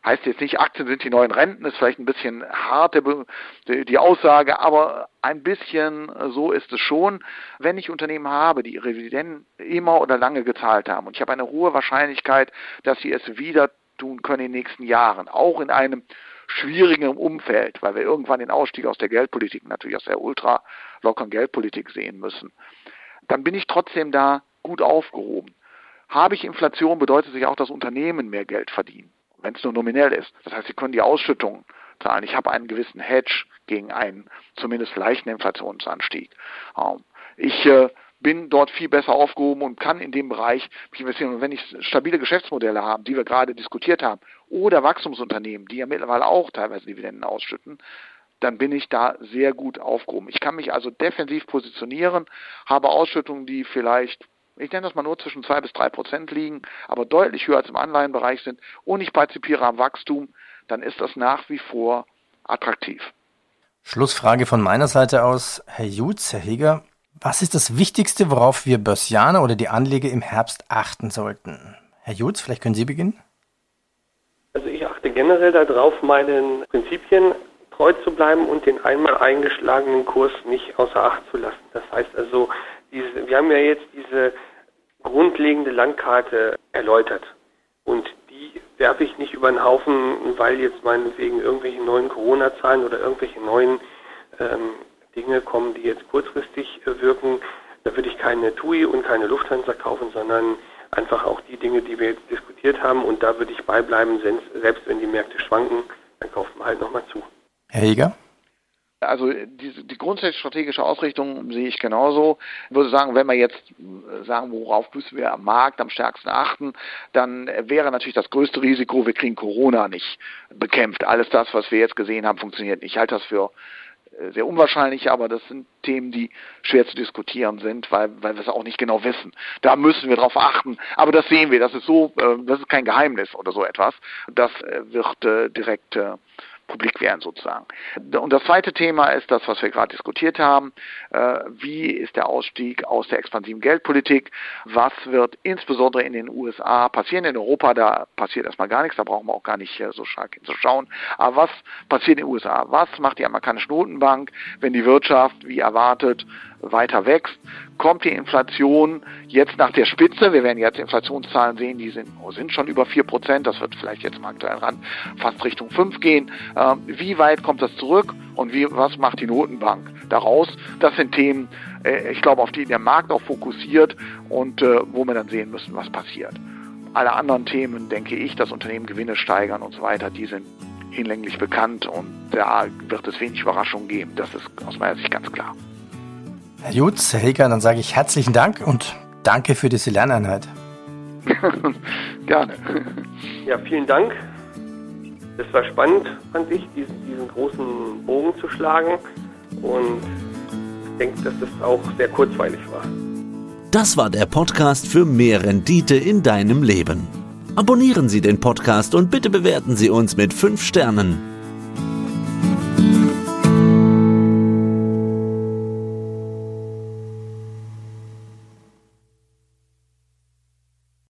heißt jetzt nicht, Aktien sind die neuen Renten, ist vielleicht ein bisschen harte die Aussage, aber ein bisschen so ist es schon, wenn ich Unternehmen habe, die ihre Dividenden immer oder lange gezahlt haben und ich habe eine hohe Wahrscheinlichkeit, dass sie es wieder tun können in den nächsten Jahren, auch in einem schwierigen Umfeld, weil wir irgendwann den Ausstieg aus der Geldpolitik, natürlich aus der ultra lockeren Geldpolitik sehen müssen, dann bin ich trotzdem da gut aufgehoben. Habe ich Inflation, bedeutet sich auch, dass Unternehmen mehr Geld verdienen, wenn es nur nominell ist. Das heißt, sie können die Ausschüttungen zahlen. Ich habe einen gewissen Hedge gegen einen zumindest leichten Inflationsanstieg. Ähm, ich äh, bin dort viel besser aufgehoben und kann in dem Bereich investieren. Und wenn ich stabile Geschäftsmodelle habe, die wir gerade diskutiert haben, oder Wachstumsunternehmen, die ja mittlerweile auch teilweise Dividenden ausschütten, dann bin ich da sehr gut aufgehoben. Ich kann mich also defensiv positionieren, habe Ausschüttungen, die vielleicht ich nenne das mal nur zwischen zwei bis drei Prozent liegen, aber deutlich höher als im Anleihenbereich sind und ich partizipiere am Wachstum, dann ist das nach wie vor attraktiv. Schlussfrage von meiner Seite aus. Herr Jutz, Herr Heger, was ist das Wichtigste, worauf wir Börsianer oder die Anleger im Herbst achten sollten? Herr Jutz, vielleicht können Sie beginnen? Also ich achte generell darauf, meinen Prinzipien treu zu bleiben und den einmal eingeschlagenen Kurs nicht außer Acht zu lassen. Das heißt also, diese, wir haben ja jetzt diese grundlegende Landkarte erläutert. Und die werfe ich nicht über den Haufen, weil jetzt meinetwegen irgendwelche neuen Corona-Zahlen oder irgendwelche neuen ähm, Dinge kommen, die jetzt kurzfristig äh, wirken. Da würde ich keine TUI und keine Lufthansa kaufen, sondern einfach auch die Dinge, die wir jetzt diskutiert haben. Und da würde ich beibleiben, selbst wenn die Märkte schwanken, dann kaufen wir halt nochmal zu. Herr Jäger? Also die, die grundsätzliche strategische Ausrichtung sehe ich genauso. Ich würde sagen, wenn wir jetzt sagen, worauf müssen wir am Markt am stärksten achten, dann wäre natürlich das größte Risiko, wir kriegen Corona nicht bekämpft. Alles das, was wir jetzt gesehen haben, funktioniert nicht. Ich halte das für äh, sehr unwahrscheinlich, aber das sind Themen, die schwer zu diskutieren sind, weil, weil wir es auch nicht genau wissen. Da müssen wir darauf achten. Aber das sehen wir. Das ist so, äh, das ist kein Geheimnis oder so etwas. Das äh, wird direkt publik werden sozusagen. Und das zweite Thema ist das, was wir gerade diskutiert haben. Äh, wie ist der Ausstieg aus der expansiven Geldpolitik? Was wird insbesondere in den USA passieren? In Europa, da passiert erstmal gar nichts, da brauchen wir auch gar nicht äh, so stark hinzuschauen. Aber was passiert in den USA? Was macht die amerikanische Notenbank, wenn die Wirtschaft, wie erwartet, weiter wächst, kommt die Inflation jetzt nach der Spitze, wir werden jetzt Inflationszahlen sehen, die sind, sind schon über 4 Prozent, das wird vielleicht jetzt im aktuellen Rand fast Richtung 5 gehen. Ähm, wie weit kommt das zurück und wie, was macht die Notenbank daraus? Das sind Themen, äh, ich glaube, auf die der Markt auch fokussiert und äh, wo wir dann sehen müssen, was passiert. Alle anderen Themen, denke ich, dass Unternehmen Gewinne steigern und so weiter, die sind hinlänglich bekannt und da wird es wenig Überraschungen geben. Das ist aus meiner Sicht ganz klar. Herr Jutz, Herr Heger, dann sage ich herzlichen Dank und danke für diese Lerneinheit. <laughs> Gerne. Ja, vielen Dank. Es war spannend, fand ich, diesen, diesen großen Bogen zu schlagen und ich denke, dass es auch sehr kurzweilig war. Das war der Podcast für mehr Rendite in deinem Leben. Abonnieren Sie den Podcast und bitte bewerten Sie uns mit 5 Sternen.